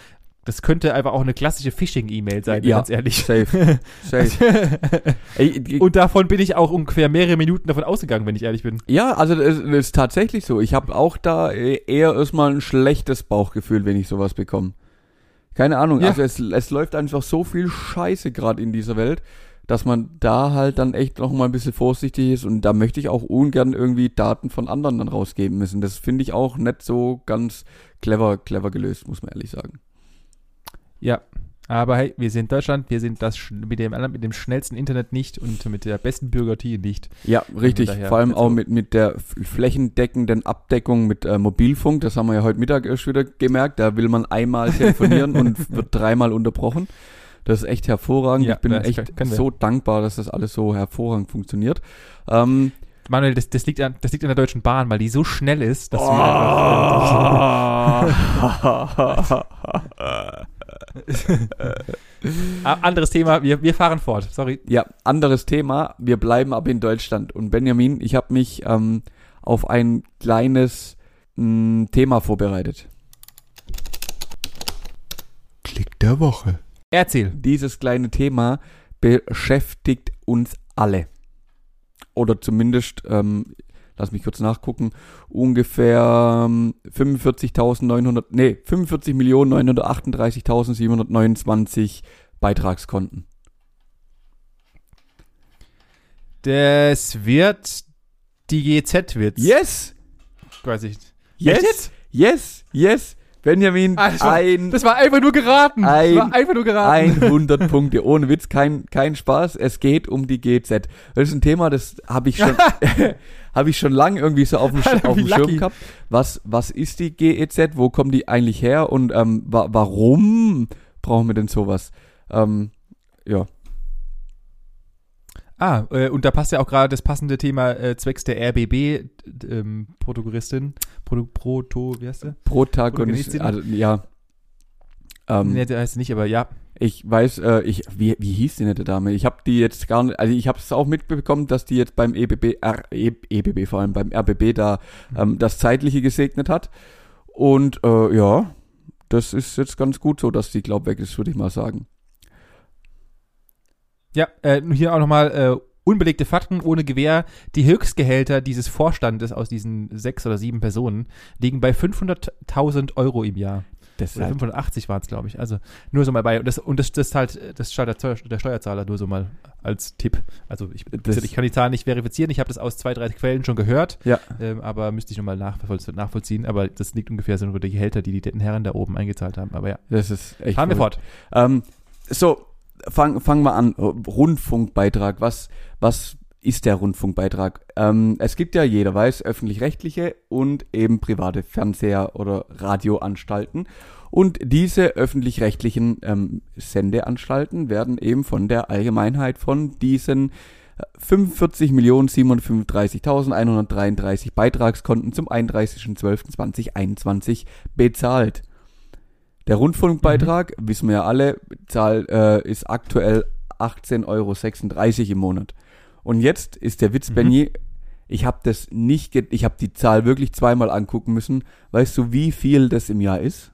das könnte einfach auch eine klassische Phishing-E-Mail sein, Ja. ganz ehrlich. Safe. Safe. Und davon bin ich auch ungefähr mehrere Minuten davon ausgegangen, wenn ich ehrlich bin. Ja, also das das ist tatsächlich so. Ich habe auch da äh, eher erstmal ein schlechtes Bauchgefühl, wenn ich sowas bekomme. Keine Ahnung, Ja. also es, es läuft einfach so viel Scheiße gerade in dieser Welt, dass man da halt dann echt noch mal ein bisschen vorsichtig ist und da möchte ich auch ungern irgendwie Daten von anderen dann rausgeben müssen. Das finde ich auch nicht so ganz clever, clever gelöst, muss man ehrlich sagen. Ja. Aber hey, wir sind Deutschland, wir sind das mit dem, mit dem schnellsten Internet nicht und mit der besten Bürokratie nicht. Ja, richtig. Vor allem jetzt auch mit, mit der flächendeckenden Abdeckung mit äh, Mobilfunk. Das haben wir ja heute Mittag erst wieder gemerkt. Da will man einmal telefonieren und wird dreimal unterbrochen. Das ist echt hervorragend. Ja, ich bin echt wir. so dankbar, dass das alles so hervorragend funktioniert. Ähm, Manuel, das, das, liegt an, das liegt an der Deutschen Bahn, weil die so schnell ist, dass wir einfach, Ah, anderes Thema, wir, wir fahren fort. Sorry. ja, anderes Thema. Wir bleiben aber in Deutschland. Und Benjamin, ich habe mich ähm, auf ein kleines mh, Thema vorbereitet. Klick der Woche. Erzähl. dieses kleine Thema beschäftigt uns alle. Oder zumindest, ähm, lass mich kurz nachgucken, ungefähr ähm, 45.900, nee, 45.938.729 Beitragskonten. Das wird die GZ wird's. Yes! Weiß ich. Yes! Yes! Yes! Benjamin, Ah, das war- ein, Das war einfach nur geraten. Ein- das war einfach nur geraten. 100 Punkte, ohne Witz, kein, kein Spaß. Es geht um die GZ. Das ist ein Thema, das habe ich schon, habe ich schon lange irgendwie so auf dem, auf dem Schirm gehabt. Was, was ist die GEZ? Wo kommen die eigentlich her? Und ähm, wa warum brauchen wir denn sowas? Ähm, ja, Ah, äh, und da passt ja auch gerade das passende Thema äh, zwecks der RBB ähm, Protagonistin. Proto, Proto, wie heißt der? Protagonist, Protagonistin? also, ja. Ähm, nee, der heißt nicht, aber ja. Ich weiß, äh, ich, wie, wie hieß die nette Dame? Ich habe die jetzt gar nicht, also ich habe es auch mitbekommen, dass die jetzt beim EBB, R, e, EBB vor allem beim RBB da ähm, das Zeitliche gesegnet hat. Und äh, ja, das ist jetzt ganz gut so, dass die Glaub weg ist, würde ich mal sagen. Ja, äh, hier auch nochmal äh, unbelegte Fakten ohne Gewähr. Die Höchstgehälter dieses Vorstandes aus diesen sechs oder sieben Personen liegen bei 500.000 Euro im Jahr. Das Oder 580 waren es, glaube ich. Also nur so mal bei. Und das, und das, das halt, das zahlt der, Steuer, der Steuerzahler nur so mal als Tipp. Also ich, Das- ich kann die Zahlen nicht verifizieren. Ich habe das aus zwei, drei Quellen schon gehört. Ja. Ähm, aber müsste ich nochmal nachvoll nachvollziehen. Aber das liegt ungefähr so über die Gehälter, die die netten Herren da oben eingezahlt haben. Aber ja, das ist echt. fahren wir fort. Ähm, so, fang, fangen wir an. Rundfunkbeitrag. Was, was ist der Rundfunkbeitrag? Ähm, es gibt ja, jeder weiß, öffentlich-rechtliche und eben private Fernseher- oder Radioanstalten. Und diese öffentlich-rechtlichen ähm, Sendeanstalten werden eben von der Allgemeinheit von diesen äh, 45.735.133 Beitragskonten zum 31.12.2021 bezahlt. Der Rundfunkbeitrag, wissen wir ja alle, Zahl äh, ist aktuell 18,36 Euro im Monat. Und jetzt ist der Witz, Mhm. Benny, ich habe das nicht, ich habe die Zahl wirklich zweimal angucken müssen. Weißt du, wie viel das im Jahr ist?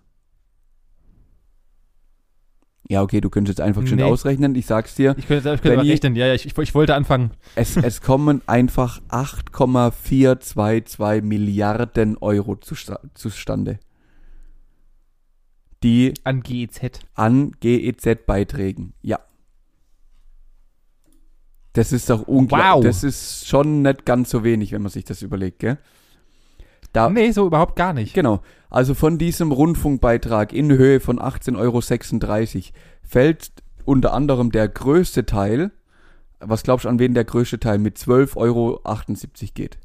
Ja, okay, du könntest jetzt einfach schon Nee. ausrechnen. Ich sag's dir. Ich könnte, ich könnte mal Benni- rechnen, ja, ja, ich, ich wollte anfangen. Es, es kommen einfach 8,422 Milliarden Euro zusta zustande, die An GEZ. an GEZ-Beiträgen. Ja. Das ist doch unglaublich. Wow. Das ist schon nicht ganz so wenig, wenn man sich das überlegt, gell? Da, Nee, so überhaupt gar nicht. Genau. Also von diesem Rundfunkbeitrag in Höhe von 18,36 Euro fällt unter anderem der größte Teil, was glaubst du, an wen der größte Teil mit 12,78 Euro geht?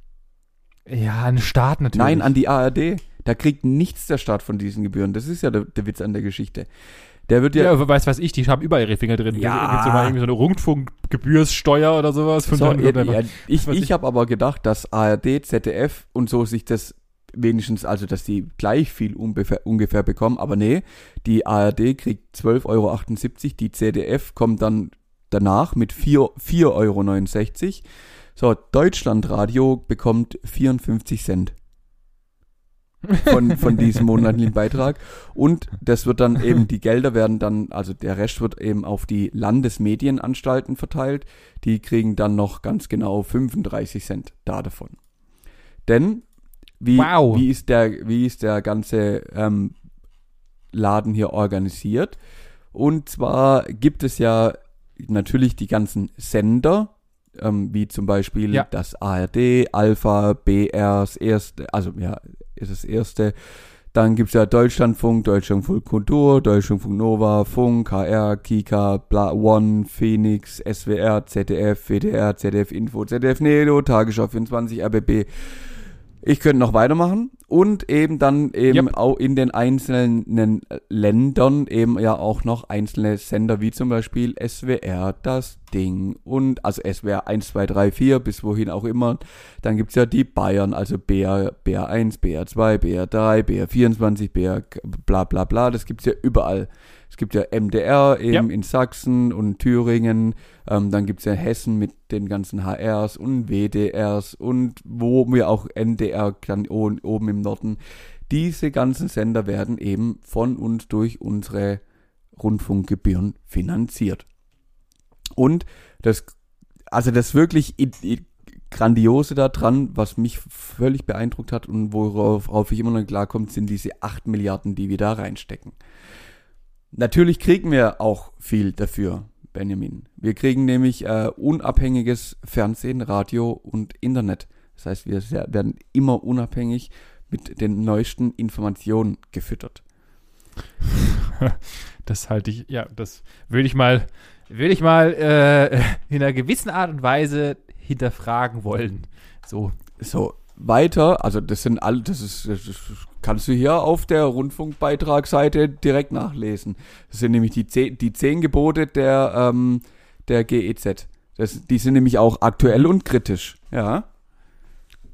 Ja, ein Staat natürlich. Nein, an die ARD. Da kriegt nichts der Staat von diesen Gebühren. Das ist ja der, der Witz an der Geschichte. Der wird ja, Ja, weiß was ich, die haben überall ihre Finger drin. Ja. Gibt's immer irgendwie so eine Rundfunkgebührssteuer oder sowas? Von so, ja, ja, ich, ich habe aber gedacht, dass ARD, ZDF und so sich das wenigstens, also dass die gleich viel ungefähr, ungefähr bekommen, aber nee, die ARD kriegt 12,78 Euro, die ZDF kommt dann danach mit 4 4,69 Euro. So, Deutschlandradio bekommt 54 Cent von, von diesem monatlichen Beitrag. Und das wird dann eben, die Gelder werden dann, also der Rest wird eben auf die Landesmedienanstalten verteilt. Die kriegen dann noch ganz genau 35 Cent da davon. Denn wie, Wow. wie, ist, der, wie ist der ganze ähm, Laden hier organisiert? Und zwar gibt es ja natürlich die ganzen Sender, ähm, wie zum Beispiel Ja. das ARD, Alpha, BR, das erste, also ja, ist das erste. Dann gibt's ja Deutschlandfunk, Deutschlandfunk Kultur, Deutschlandfunk Nova, Funk, HR, Kika, Bla, One, Phoenix, SWR, ZDF, WDR, ZDF Info, ZDF Neo, Tagesschau 24, RBB. Ich könnte noch weitermachen und eben dann eben Yep. auch in den einzelnen Ländern eben ja auch noch einzelne Sender wie zum Beispiel SWR, das Ding und also SWR 1, 2, 3, 4 bis wohin auch immer. Dann gibt's ja die Bayern, also BR, BR1, BR2, BR3, BR24, BR bla bla bla, das gibt's ja überall. Es gibt ja MDR eben Ja. in Sachsen und Thüringen. Ähm, dann gibt's ja Hessen mit den ganzen HRs und WDRs und wo wir auch NDR dann oben im Norden. Diese ganzen Sender werden eben von uns durch unsere Rundfunkgebühren finanziert. Und das, also das wirklich Grandiose daran, was mich völlig beeindruckt hat und worauf worauf ich immer noch klarkomme, sind diese 8 Milliarden, die wir da reinstecken. Natürlich kriegen wir auch viel dafür, Benjamin. Wir kriegen nämlich äh, unabhängiges Fernsehen, Radio und Internet. Das heißt, wir werden immer unabhängig mit den neuesten Informationen gefüttert. Das halte ich, ja, das würde ich mal, würde ich mal äh, in einer gewissen Art und Weise hinterfragen wollen. So. So, weiter, also das sind alle, das ist, das kannst du hier auf der Rundfunkbeitragsseite direkt nachlesen. Das sind nämlich die zehn, die zehn Gebote der, ähm, der GEZ. Das, die sind nämlich auch aktuell und kritisch. Ja.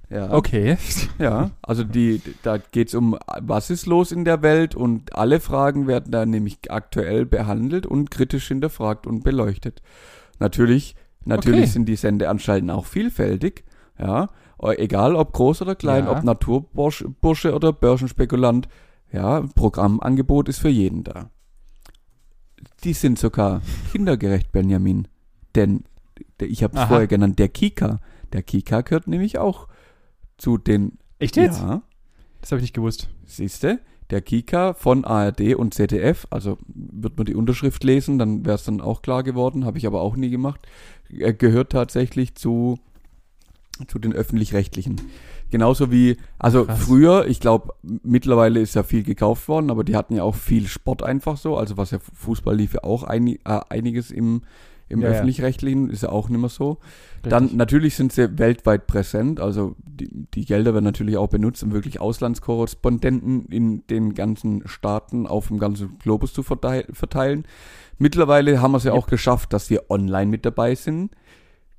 Ja. Okay. Ja, also die, da geht's um, was ist los in der Welt und alle Fragen werden da nämlich aktuell behandelt und kritisch hinterfragt und beleuchtet. Natürlich, natürlich Okay. sind die Sendeanstalten auch vielfältig, ja, äh, egal ob groß oder klein, Ja. ob Naturbursche Bursche oder Börsenspekulant, ja, Programmangebot ist für jeden da. Die sind sogar kindergerecht, Benjamin, denn der- ich habe es vorher genannt, der Kika, der Kika gehört nämlich auch zu den Echt jetzt? ja, Das habe ich nicht gewusst. siehste, der Kika von ARD und ZDF, also wird man die Unterschrift lesen, dann wäre es dann auch klar geworden, habe ich aber auch nie gemacht, Er gehört tatsächlich zu, zu den öffentlich-rechtlichen. Genauso wie, also Krass. früher, ich glaube, mittlerweile ist ja viel gekauft worden, aber die hatten ja auch viel Sport einfach so, also was ja Fußball lief ja auch einig, äh, einiges im, im Ja, ja. öffentlich-rechtlichen, ist ja auch nicht mehr so. Richtig. Dann natürlich sind sie weltweit präsent, also die, die Gelder werden natürlich auch benutzt, um wirklich Auslandskorrespondenten in den ganzen Staaten auf dem ganzen Globus zu verteil- verteilen. Mittlerweile haben wir es ja Yep. auch geschafft, dass wir online mit dabei sind.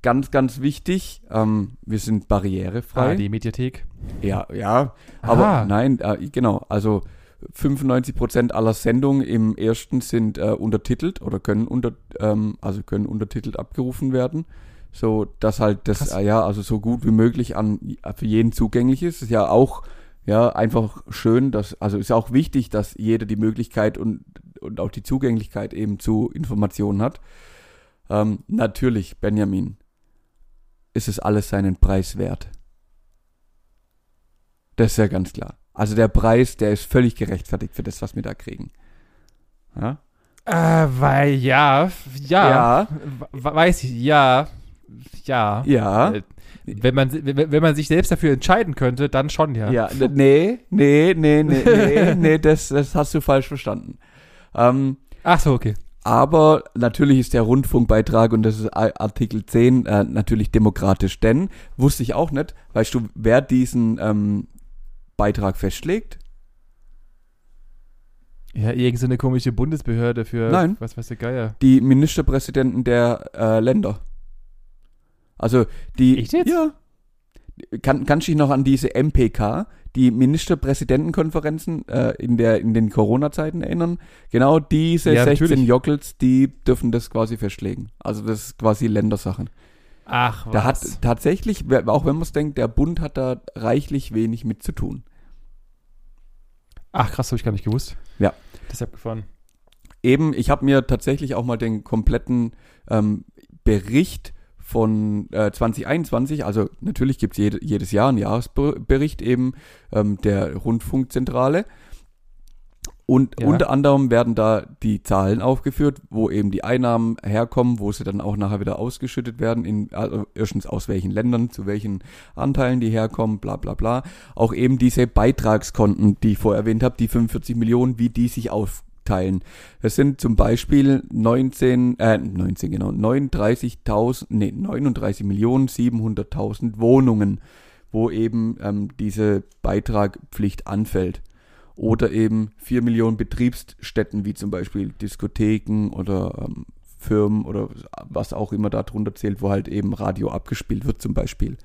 Ganz, ganz wichtig, ähm, wir sind barrierefrei. Ah, die Mediathek. Ja, ja, aber Ah. nein, äh, genau, also 95% aller Sendungen im ersten sind äh, untertitelt oder können unter, ähm, also können untertitelt abgerufen werden. So, dass halt das, äh, ja, also so gut wie möglich an, für jeden zugänglich ist. Ist ja auch, ja, einfach schön, dass, also ist ja auch wichtig, dass jeder die Möglichkeit und, und auch die Zugänglichkeit eben zu Informationen hat. Ähm, natürlich, Benjamin, ist es alles seinen Preis wert. Das ist ja ganz klar. Also der Preis, der ist völlig gerechtfertigt für das, was wir da kriegen. Ja? Äh, weil, ja, ja, Ja. we- weiß ich, ja, ja. Ja. Äh, Wenn man, wenn man sich selbst dafür entscheiden könnte, dann schon, ja. Ja, nee, nee, nee, nee, nee, nee, das, das hast du falsch verstanden. Ähm, Ach so, okay. Aber natürlich ist der Rundfunkbeitrag, und das ist Artikel 10, äh, natürlich demokratisch, denn, wusste ich auch nicht, weißt du, wer diesen ähm, Beitrag festschlägt? Ja, irgend so eine komische Bundesbehörde für, Nein. was weiß der Geier. Die Ministerpräsidenten der äh, Länder. Also die. Echt jetzt? Ja. Kann, kannst du dich noch an diese MPK, die Ministerpräsidentenkonferenzen äh, in, der, in den Corona-Zeiten erinnern? Genau diese Ja, 16 natürlich. Jockels, die dürfen das quasi festlegen. Also das ist quasi Ländersache. Ach, was. Da hat tatsächlich, auch wenn man es denkt, der Bund hat da reichlich wenig mit zu tun. Ach, krass, habe ich gar nicht gewusst. Ja. Deshalb gefahren. Eben, ich habe mir tatsächlich auch mal den kompletten ähm, Bericht von äh, 2021, also natürlich gibt es jede, jedes Jahr einen Jahresbericht eben ähm, der Rundfunkzentrale. Und Ja. unter anderem werden da die Zahlen aufgeführt, wo eben die Einnahmen herkommen, wo sie dann auch nachher wieder ausgeschüttet werden, in, also erstens aus welchen Ländern, zu welchen Anteilen die herkommen, bla bla bla. Auch eben diese Beitragskonten, die ich vorher erwähnt habe, die 45 Millionen, wie die sich aufteilen. Es sind zum Beispiel 19, äh, 19 genau, 39.000, nee, 39 Millionen 700.000 Wohnungen, wo eben ähm, diese Beitragpflicht anfällt. Oder eben 4 Millionen Betriebsstätten, wie zum Beispiel Diskotheken oder ähm, Firmen oder was auch immer da drunter zählt, wo halt eben Radio abgespielt wird zum Beispiel.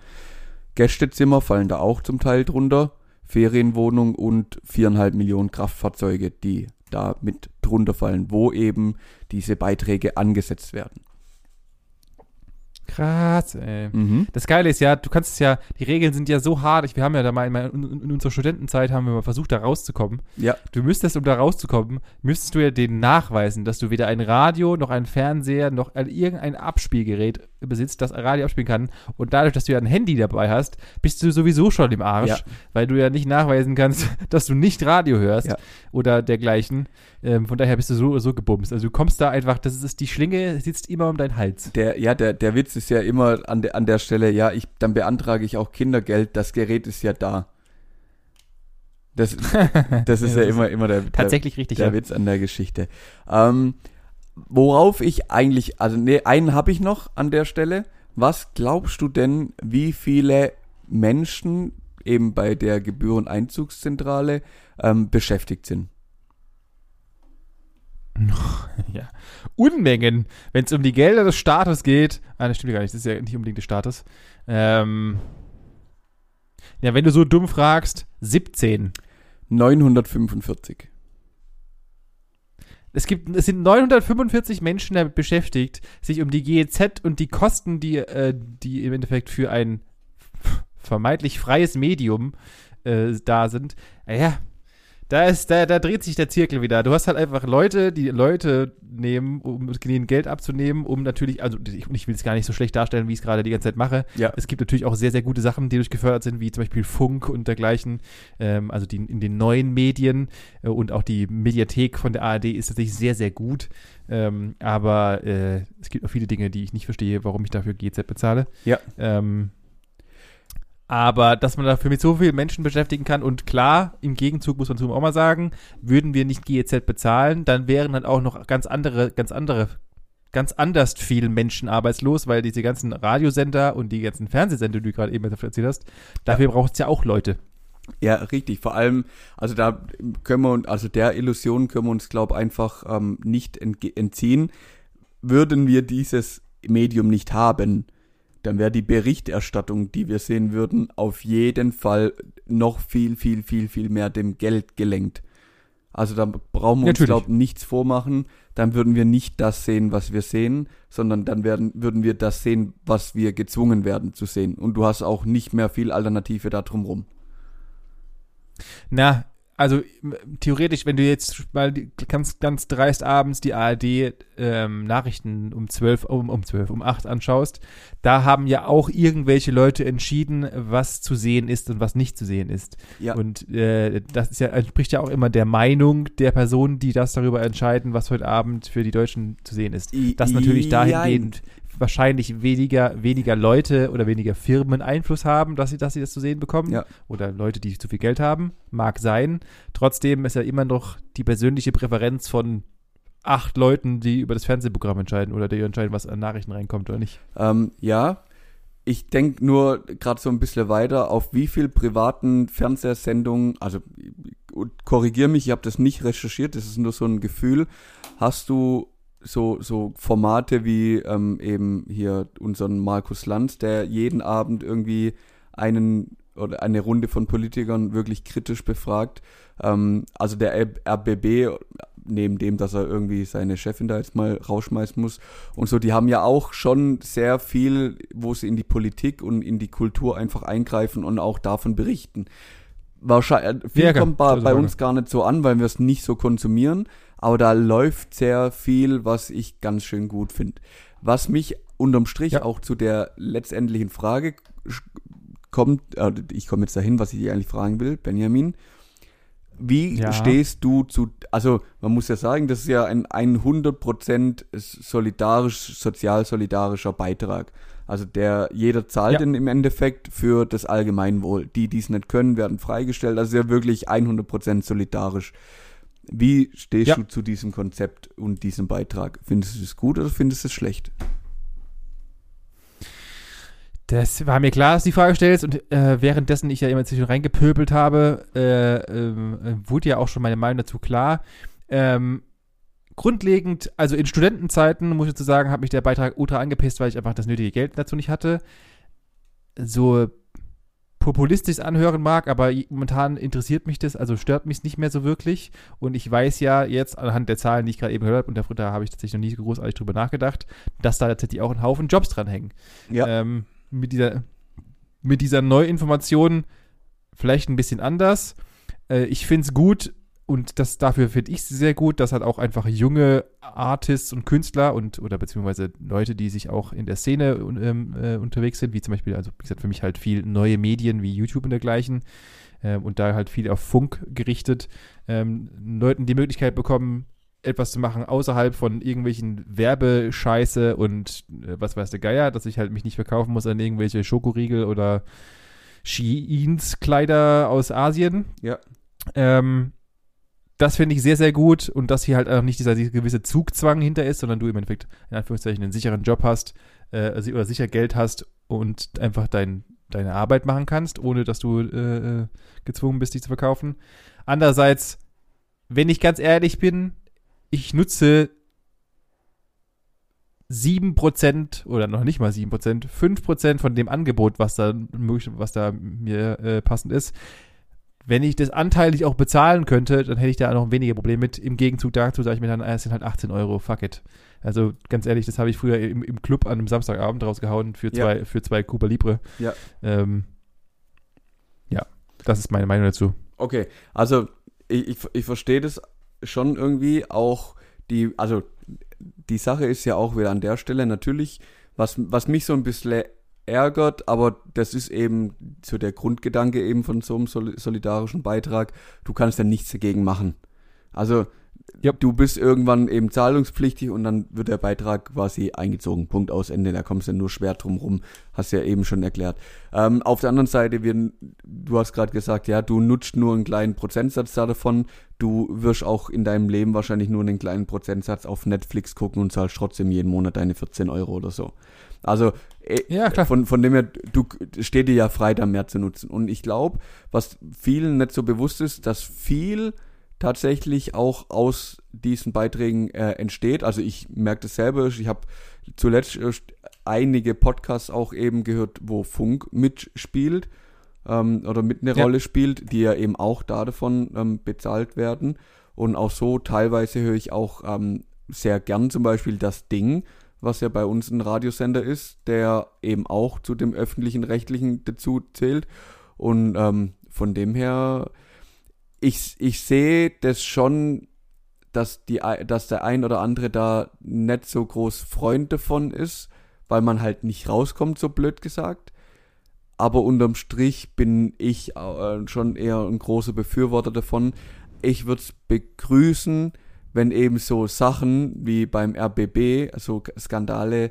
Gästezimmer fallen da auch zum Teil drunter, Ferienwohnung und viereinhalb Millionen Kraftfahrzeuge, die da mit drunter fallen, wo eben diese Beiträge angesetzt werden. Krass, ey. Mhm. Das Geile ist ja, du kannst es ja, die Regeln sind ja so hart. Ich, wir haben ja da mal in, in, in unserer Studentenzeit haben wir mal versucht, da rauszukommen. Ja, Du müsstest, um da rauszukommen, müsstest du ja denen nachweisen, dass du weder ein Radio, noch ein Fernseher, noch ein, irgendein Abspielgerät besitzt, das Radio abspielen kann. Und dadurch, dass du ja ein Handy dabei hast, bist du sowieso schon im Arsch, Ja. weil du ja nicht nachweisen kannst, dass du nicht Radio hörst Ja. oder dergleichen. Ähm, von daher bist du so, so gebumst. Also du kommst da einfach, das ist die Schlinge, sitzt immer um deinen Hals. der, ja, der, der Witz ist ja immer an, der an der Stelle, ja, ich, dann beantrage ich auch Kindergeld, das Gerät ist ja da. Das, das ist ja, das immer, immer der, der, Tatsächlich richtig, der ja. Witz an der Geschichte. Ähm, worauf ich eigentlich, also nee, einen habe ich noch an der Stelle. Was glaubst du denn, wie viele Menschen eben bei der Gebühreneinzugszentrale ähm, beschäftigt sind? ja. Unmengen, wenn es um die Gelder des Staates geht. Ah, das stimmt gar nicht, das ist ja nicht unbedingt des Staates. Ähm, ja, wenn du so dumm fragst, 17. 945. Es gibt, es sind 945 Menschen damit beschäftigt, sich um die GEZ und die Kosten, die, äh, die im Endeffekt für ein vermeintlich freies Medium äh, da sind. Ja, da ist, da, da dreht sich der Zirkel wieder. Du hast halt einfach Leute, die Leute nehmen, um ihnen Geld abzunehmen, um natürlich, also ich, ich will es gar nicht so schlecht darstellen, wie ich es gerade die ganze Zeit mache. Ja. Es gibt natürlich auch sehr, sehr gute Sachen, die durchgefördert sind, wie zum Beispiel Funk und dergleichen. Ähm, also die, in den neuen Medien äh, und auch die Mediathek von der ARD ist tatsächlich sehr, sehr gut. Ähm, aber äh, es gibt auch viele Dinge, die ich nicht verstehe, warum ich dafür GZ bezahle. Ja. Ähm, aber dass man dafür mit so vielen Menschen beschäftigen kann und klar, im Gegenzug muss man zum auch mal sagen, würden wir nicht GEZ bezahlen, dann wären dann auch noch ganz andere, ganz andere, ganz anders viele Menschen arbeitslos, weil diese ganzen Radiosender und die ganzen Fernsehsender, die du gerade eben erzählt hast, dafür braucht es ja auch Leute. Ja, richtig. Vor allem, also da können wir, uns- also der Illusion können wir uns, glaube einfach ähm, nicht entziehen. Würden wir dieses Medium nicht haben, dann wäre die Berichterstattung, die wir sehen würden, auf jeden Fall noch viel, viel, viel, viel mehr dem Geld gelenkt. Also da brauchen wir uns, glaube nichts vormachen. Dann würden wir nicht das sehen, was wir sehen, sondern dann werden, würden wir das sehen, was wir gezwungen werden zu sehen. Und du hast auch nicht mehr viel Alternative da drumrum. Na, also theoretisch, wenn du jetzt mal ganz, ganz dreist abends die ARD ähm, Nachrichten um 12, um, um 12, um 8 anschaust, da haben ja auch irgendwelche Leute entschieden, was zu sehen ist und was nicht zu sehen ist. Ja. Und äh, das ist ja, entspricht ja auch immer der Meinung der Personen, die das darüber entscheiden, was heute Abend für die Deutschen zu sehen ist. Dass natürlich dahingehend wahrscheinlich weniger, weniger Leute oder weniger Firmen Einfluss haben, dass sie, dass sie das zu sehen bekommen. Ja. Oder Leute, die zu viel Geld haben. Mag sein. Trotzdem ist ja immer noch die persönliche Präferenz von acht Leuten, die über das Fernsehprogramm entscheiden oder die entscheiden, was an Nachrichten reinkommt oder nicht. Ähm, ja, ich denke nur gerade so ein bisschen weiter, auf wie viel privaten Fernsehsendungen, also korrigier mich, ich habe das nicht recherchiert, das ist nur so ein Gefühl, hast du so, so Formate wie ähm, eben hier unseren Markus Lanz, der jeden Abend irgendwie einen oder eine Runde von Politikern wirklich kritisch befragt. Ähm, also der RBB, neben dem, dass er irgendwie seine Chefin da jetzt mal rausschmeißen muss und so, die haben ja auch schon sehr viel, wo sie in die Politik und in die Kultur einfach eingreifen und auch davon berichten. Wahrscheinlich, viel Ja, kommt bei, bei uns gar nicht so an, weil wir es nicht so konsumieren, aber da läuft sehr viel, was ich ganz schön gut finde. Was mich unterm Strich Ja. auch zu der letztendlichen Frage kommt, äh, ich komme jetzt dahin, was ich dir eigentlich fragen will, Benjamin. Wie Ja. stehst du zu, also man muss ja sagen, das ist ja ein 100% solidarisch, sozial solidarischer Beitrag. Also der, jeder zahlt Ja. den im Endeffekt für das Allgemeinwohl. Die, die es nicht können, werden freigestellt. Also ja wirklich 100% solidarisch. Wie stehst Ja. du zu diesem Konzept und diesem Beitrag? Findest du es gut oder findest du es schlecht? Das war mir klar, dass du die Frage stellst und äh, währenddessen ich ja immer zwischen reingepöbelt habe, äh, ähm, äh, wurde ja auch schon meine Meinung dazu klar. Ähm, grundlegend, also in Studentenzeiten, muss ich dazu sagen, hat mich der Beitrag ultra angepisst, weil ich einfach das nötige Geld dazu nicht hatte. So populistisch anhören mag, aber momentan interessiert mich das, also stört mich nicht mehr so wirklich. Und ich weiß ja jetzt anhand der Zahlen, die ich gerade eben gehört habe, und da habe ich tatsächlich noch nie großartig drüber nachgedacht, dass da tatsächlich auch ein Haufen Jobs dranhängen Ja. ähm, mit dieser mit dieser Neuinformation vielleicht ein bisschen anders. Äh, ich finde es gut und das dafür finde ich es sehr gut, dass halt auch einfach junge Artists und Künstler und oder beziehungsweise Leute, die sich auch in der Szene ähm, äh, unterwegs sind, wie zum Beispiel, also wie gesagt, für mich halt viel neue Medien wie YouTube und dergleichen ähm, und da halt viel auf Funk gerichtet, ähm, Leuten die Möglichkeit bekommen, etwas zu machen außerhalb von irgendwelchen Werbescheiße und äh, was weiß der Geier, dass ich halt mich nicht verkaufen muss an irgendwelche Schokoriegel oder Sheins Kleider aus Asien. Ja. Ähm, das finde ich sehr, sehr gut und dass hier halt auch nicht dieser, gewisse Zugzwang hinter ist, sondern du im Endeffekt in Anführungszeichen einen sicheren Job hast äh, oder sicher Geld hast und einfach dein, deine Arbeit machen kannst, ohne dass du äh, äh, gezwungen bist, dich zu verkaufen. Andererseits, wenn ich ganz ehrlich bin, ich nutze 7% oder noch nicht mal 7%, 5% von dem Angebot, was da was da mir äh, passend ist. Wenn ich das anteilig auch bezahlen könnte, dann hätte ich da noch weniger Probleme mit. Im Gegenzug dazu sage ich mir dann, ah, es sind halt 18 Euro, fuck it. Also ganz ehrlich, das habe ich früher im, im Club an einem Samstagabend rausgehauen für Ja. zwei, für zwei Cuba Libre. Ja. Ähm, ja, das ist meine Meinung dazu. Okay, also ich, ich, ich verstehe das schon irgendwie auch die, also die Sache ist ja auch wieder an der Stelle natürlich, was, was mich so ein bisschen ärgert, aber das ist eben so der Grundgedanke eben von so einem soli- solidarischen Beitrag, du kannst ja nichts dagegen machen. Also Yep. du bist irgendwann eben zahlungspflichtig und dann wird der Beitrag quasi eingezogen. Punkt aus Ende. Da kommst du ja nur schwer drum rum. Hast ja eben schon erklärt. Ähm, auf der anderen Seite, wir, du hast gerade gesagt, ja, du nutzt nur einen kleinen Prozentsatz da davon. Du wirst auch in deinem Leben wahrscheinlich nur einen kleinen Prozentsatz auf Netflix gucken und zahlst trotzdem jeden Monat deine 14 Euro oder so. Also äh, Ja, klar. von, von dem her, du steht dir ja frei, da mehr zu nutzen. Und ich glaube, was vielen nicht so bewusst ist, dass viel tatsächlich auch aus diesen Beiträgen äh, entsteht. Also ich merke das selber, ich habe zuletzt erst einige Podcasts auch eben gehört, wo Funk mitspielt ähm, oder mit eine Ja. Rolle spielt, die ja eben auch da davon ähm, bezahlt werden. Und auch so teilweise höre ich auch ähm, sehr gern zum Beispiel das Ding, was ja bei uns ein Radiosender ist, der eben auch zu dem öffentlichen Rechtlichen dazu zählt. Und ähm, von dem her, ich, ich sehe das schon, dass, die, dass der ein oder andere da nicht so groß Freund davon ist, weil man halt nicht rauskommt, so blöd gesagt. Aber unterm Strich bin ich äh, schon eher ein großer Befürworter davon. Ich würde es begrüßen, wenn eben so Sachen wie beim RBB, also Skandale,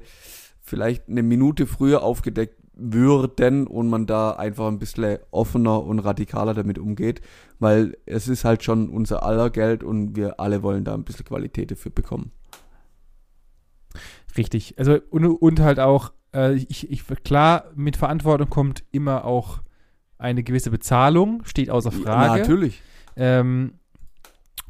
vielleicht eine Minute früher aufgedeckt würden und man da einfach ein bisschen offener und radikaler damit umgeht, weil es ist halt schon unser aller Geld und wir alle wollen da ein bisschen Qualität dafür bekommen. Richtig. Also und, und halt auch, äh, ich, ich, klar, mit Verantwortung kommt immer auch eine gewisse Bezahlung, steht außer Frage. Ja, natürlich. Ähm,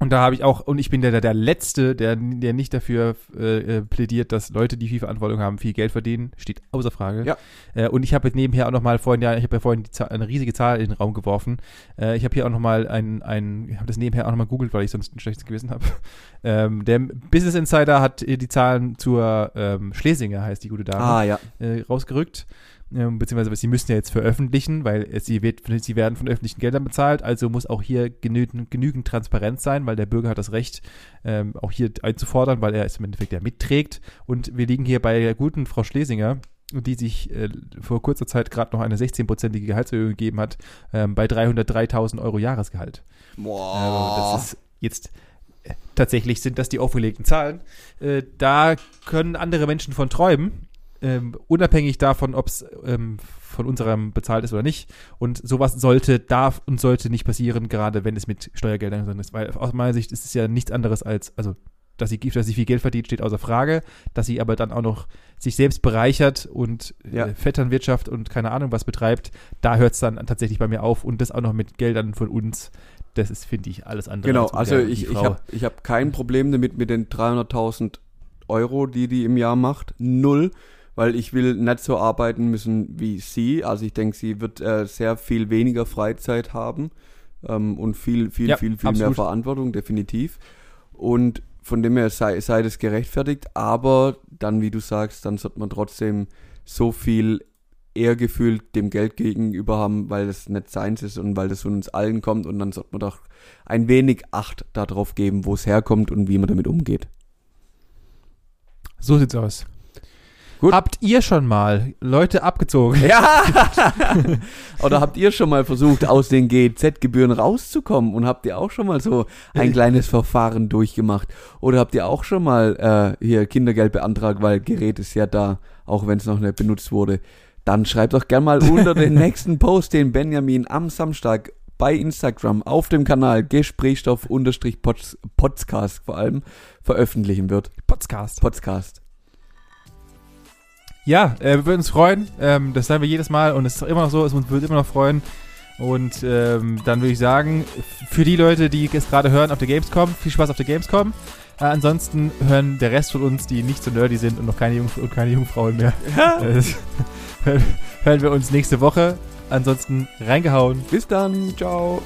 und da habe ich auch, und ich bin der, der Letzte, der, der nicht dafür äh, äh, plädiert, dass Leute, die viel Verantwortung haben, viel Geld verdienen, steht außer Frage. Ja. Äh, und ich habe jetzt nebenher auch nochmal vorhin, ja, ich habe ja vorhin Zahl, eine riesige Zahl in den Raum geworfen. Äh, ich habe hier auch nochmal ein, ein, ich habe das nebenher auch nochmal googelt, weil ich sonst ein schlechtes Gewissen habe. Ähm, der Business Insider hat die Zahlen zur ähm, Schlesinger, heißt die gute Dame, ah, ja. äh, rausgerückt ähm, beziehungsweise sie müssen ja jetzt veröffentlichen, weil sie, wird, sie werden von öffentlichen Geldern bezahlt, also muss auch hier genügend, genügend Transparenz sein, weil der Bürger hat das Recht, ähm, auch hier einzufordern, weil er es im Endeffekt ja mitträgt. Und wir liegen hier bei der guten Frau Schlesinger, die sich äh, vor kurzer Zeit gerade noch eine 16-prozentige Gehaltserhöhung gegeben hat, ähm, bei 303.000 Euro Jahresgehalt. Boah. Also das ist jetzt äh, tatsächlich sind das die aufgelegten Zahlen. Äh, da können andere Menschen von träumen ähm, unabhängig davon, ob es ähm, von unserem bezahlt ist oder nicht. Und sowas sollte, darf und sollte nicht passieren, gerade wenn es mit Steuergeldern ist. Weil aus meiner Sicht ist es ja nichts anderes als, also dass sie, dass sie viel Geld verdient, steht außer Frage. Dass sie aber dann auch noch sich selbst bereichert und ja. äh, Vetternwirtschaft und keine Ahnung was betreibt, da hört es dann tatsächlich bei mir auf. Und das auch noch mit Geldern von uns. Das ist, finde ich, alles andere. Genau, also ich, ich habe ich hab kein Problem damit mit den 300.000 Euro, die die im Jahr macht. Null weil ich will nicht so arbeiten müssen wie sie. Also ich denke, sie wird äh, sehr viel weniger Freizeit haben ähm, und viel, viel, ja, viel, viel absolut. mehr Verantwortung, definitiv. Und von dem her sei, sei das gerechtfertigt, aber dann, wie du sagst, dann sollte man trotzdem so viel Ehrgefühl dem Geld gegenüber haben, weil es nicht seins ist und weil das von uns allen kommt und dann sollte man doch ein wenig Acht darauf geben, wo es herkommt und wie man damit umgeht. So sieht's aus. Gut. Habt ihr schon mal Leute abgezogen? Ja! Oder habt ihr schon mal versucht, aus den GZ-Gebühren rauszukommen und habt ihr auch schon mal so ein kleines Verfahren durchgemacht? Oder habt ihr auch schon mal äh, hier Kindergeld beantragt, weil Gerät ist ja da, auch wenn es noch nicht benutzt wurde? Dann schreibt doch gerne mal unter den nächsten Post, den Benjamin am Samstag bei Instagram auf dem Kanal Gesprächsstoff-Podcast vor allem veröffentlichen wird. Podcast. Podcast. Ja, äh, wir würden uns freuen. Ähm, das sagen wir jedes Mal und es ist immer noch so, es würde immer noch freuen. Und ähm, dann würde ich sagen, für die Leute, die es gerade hören auf der Gamescom, viel Spaß auf der Gamescom. Äh, ansonsten hören der Rest von uns, die nicht so nerdy sind und noch keine, Jungf und keine Jungfrauen mehr, ja. äh, hören wir uns nächste Woche. Ansonsten reingehauen. Bis dann. Ciao.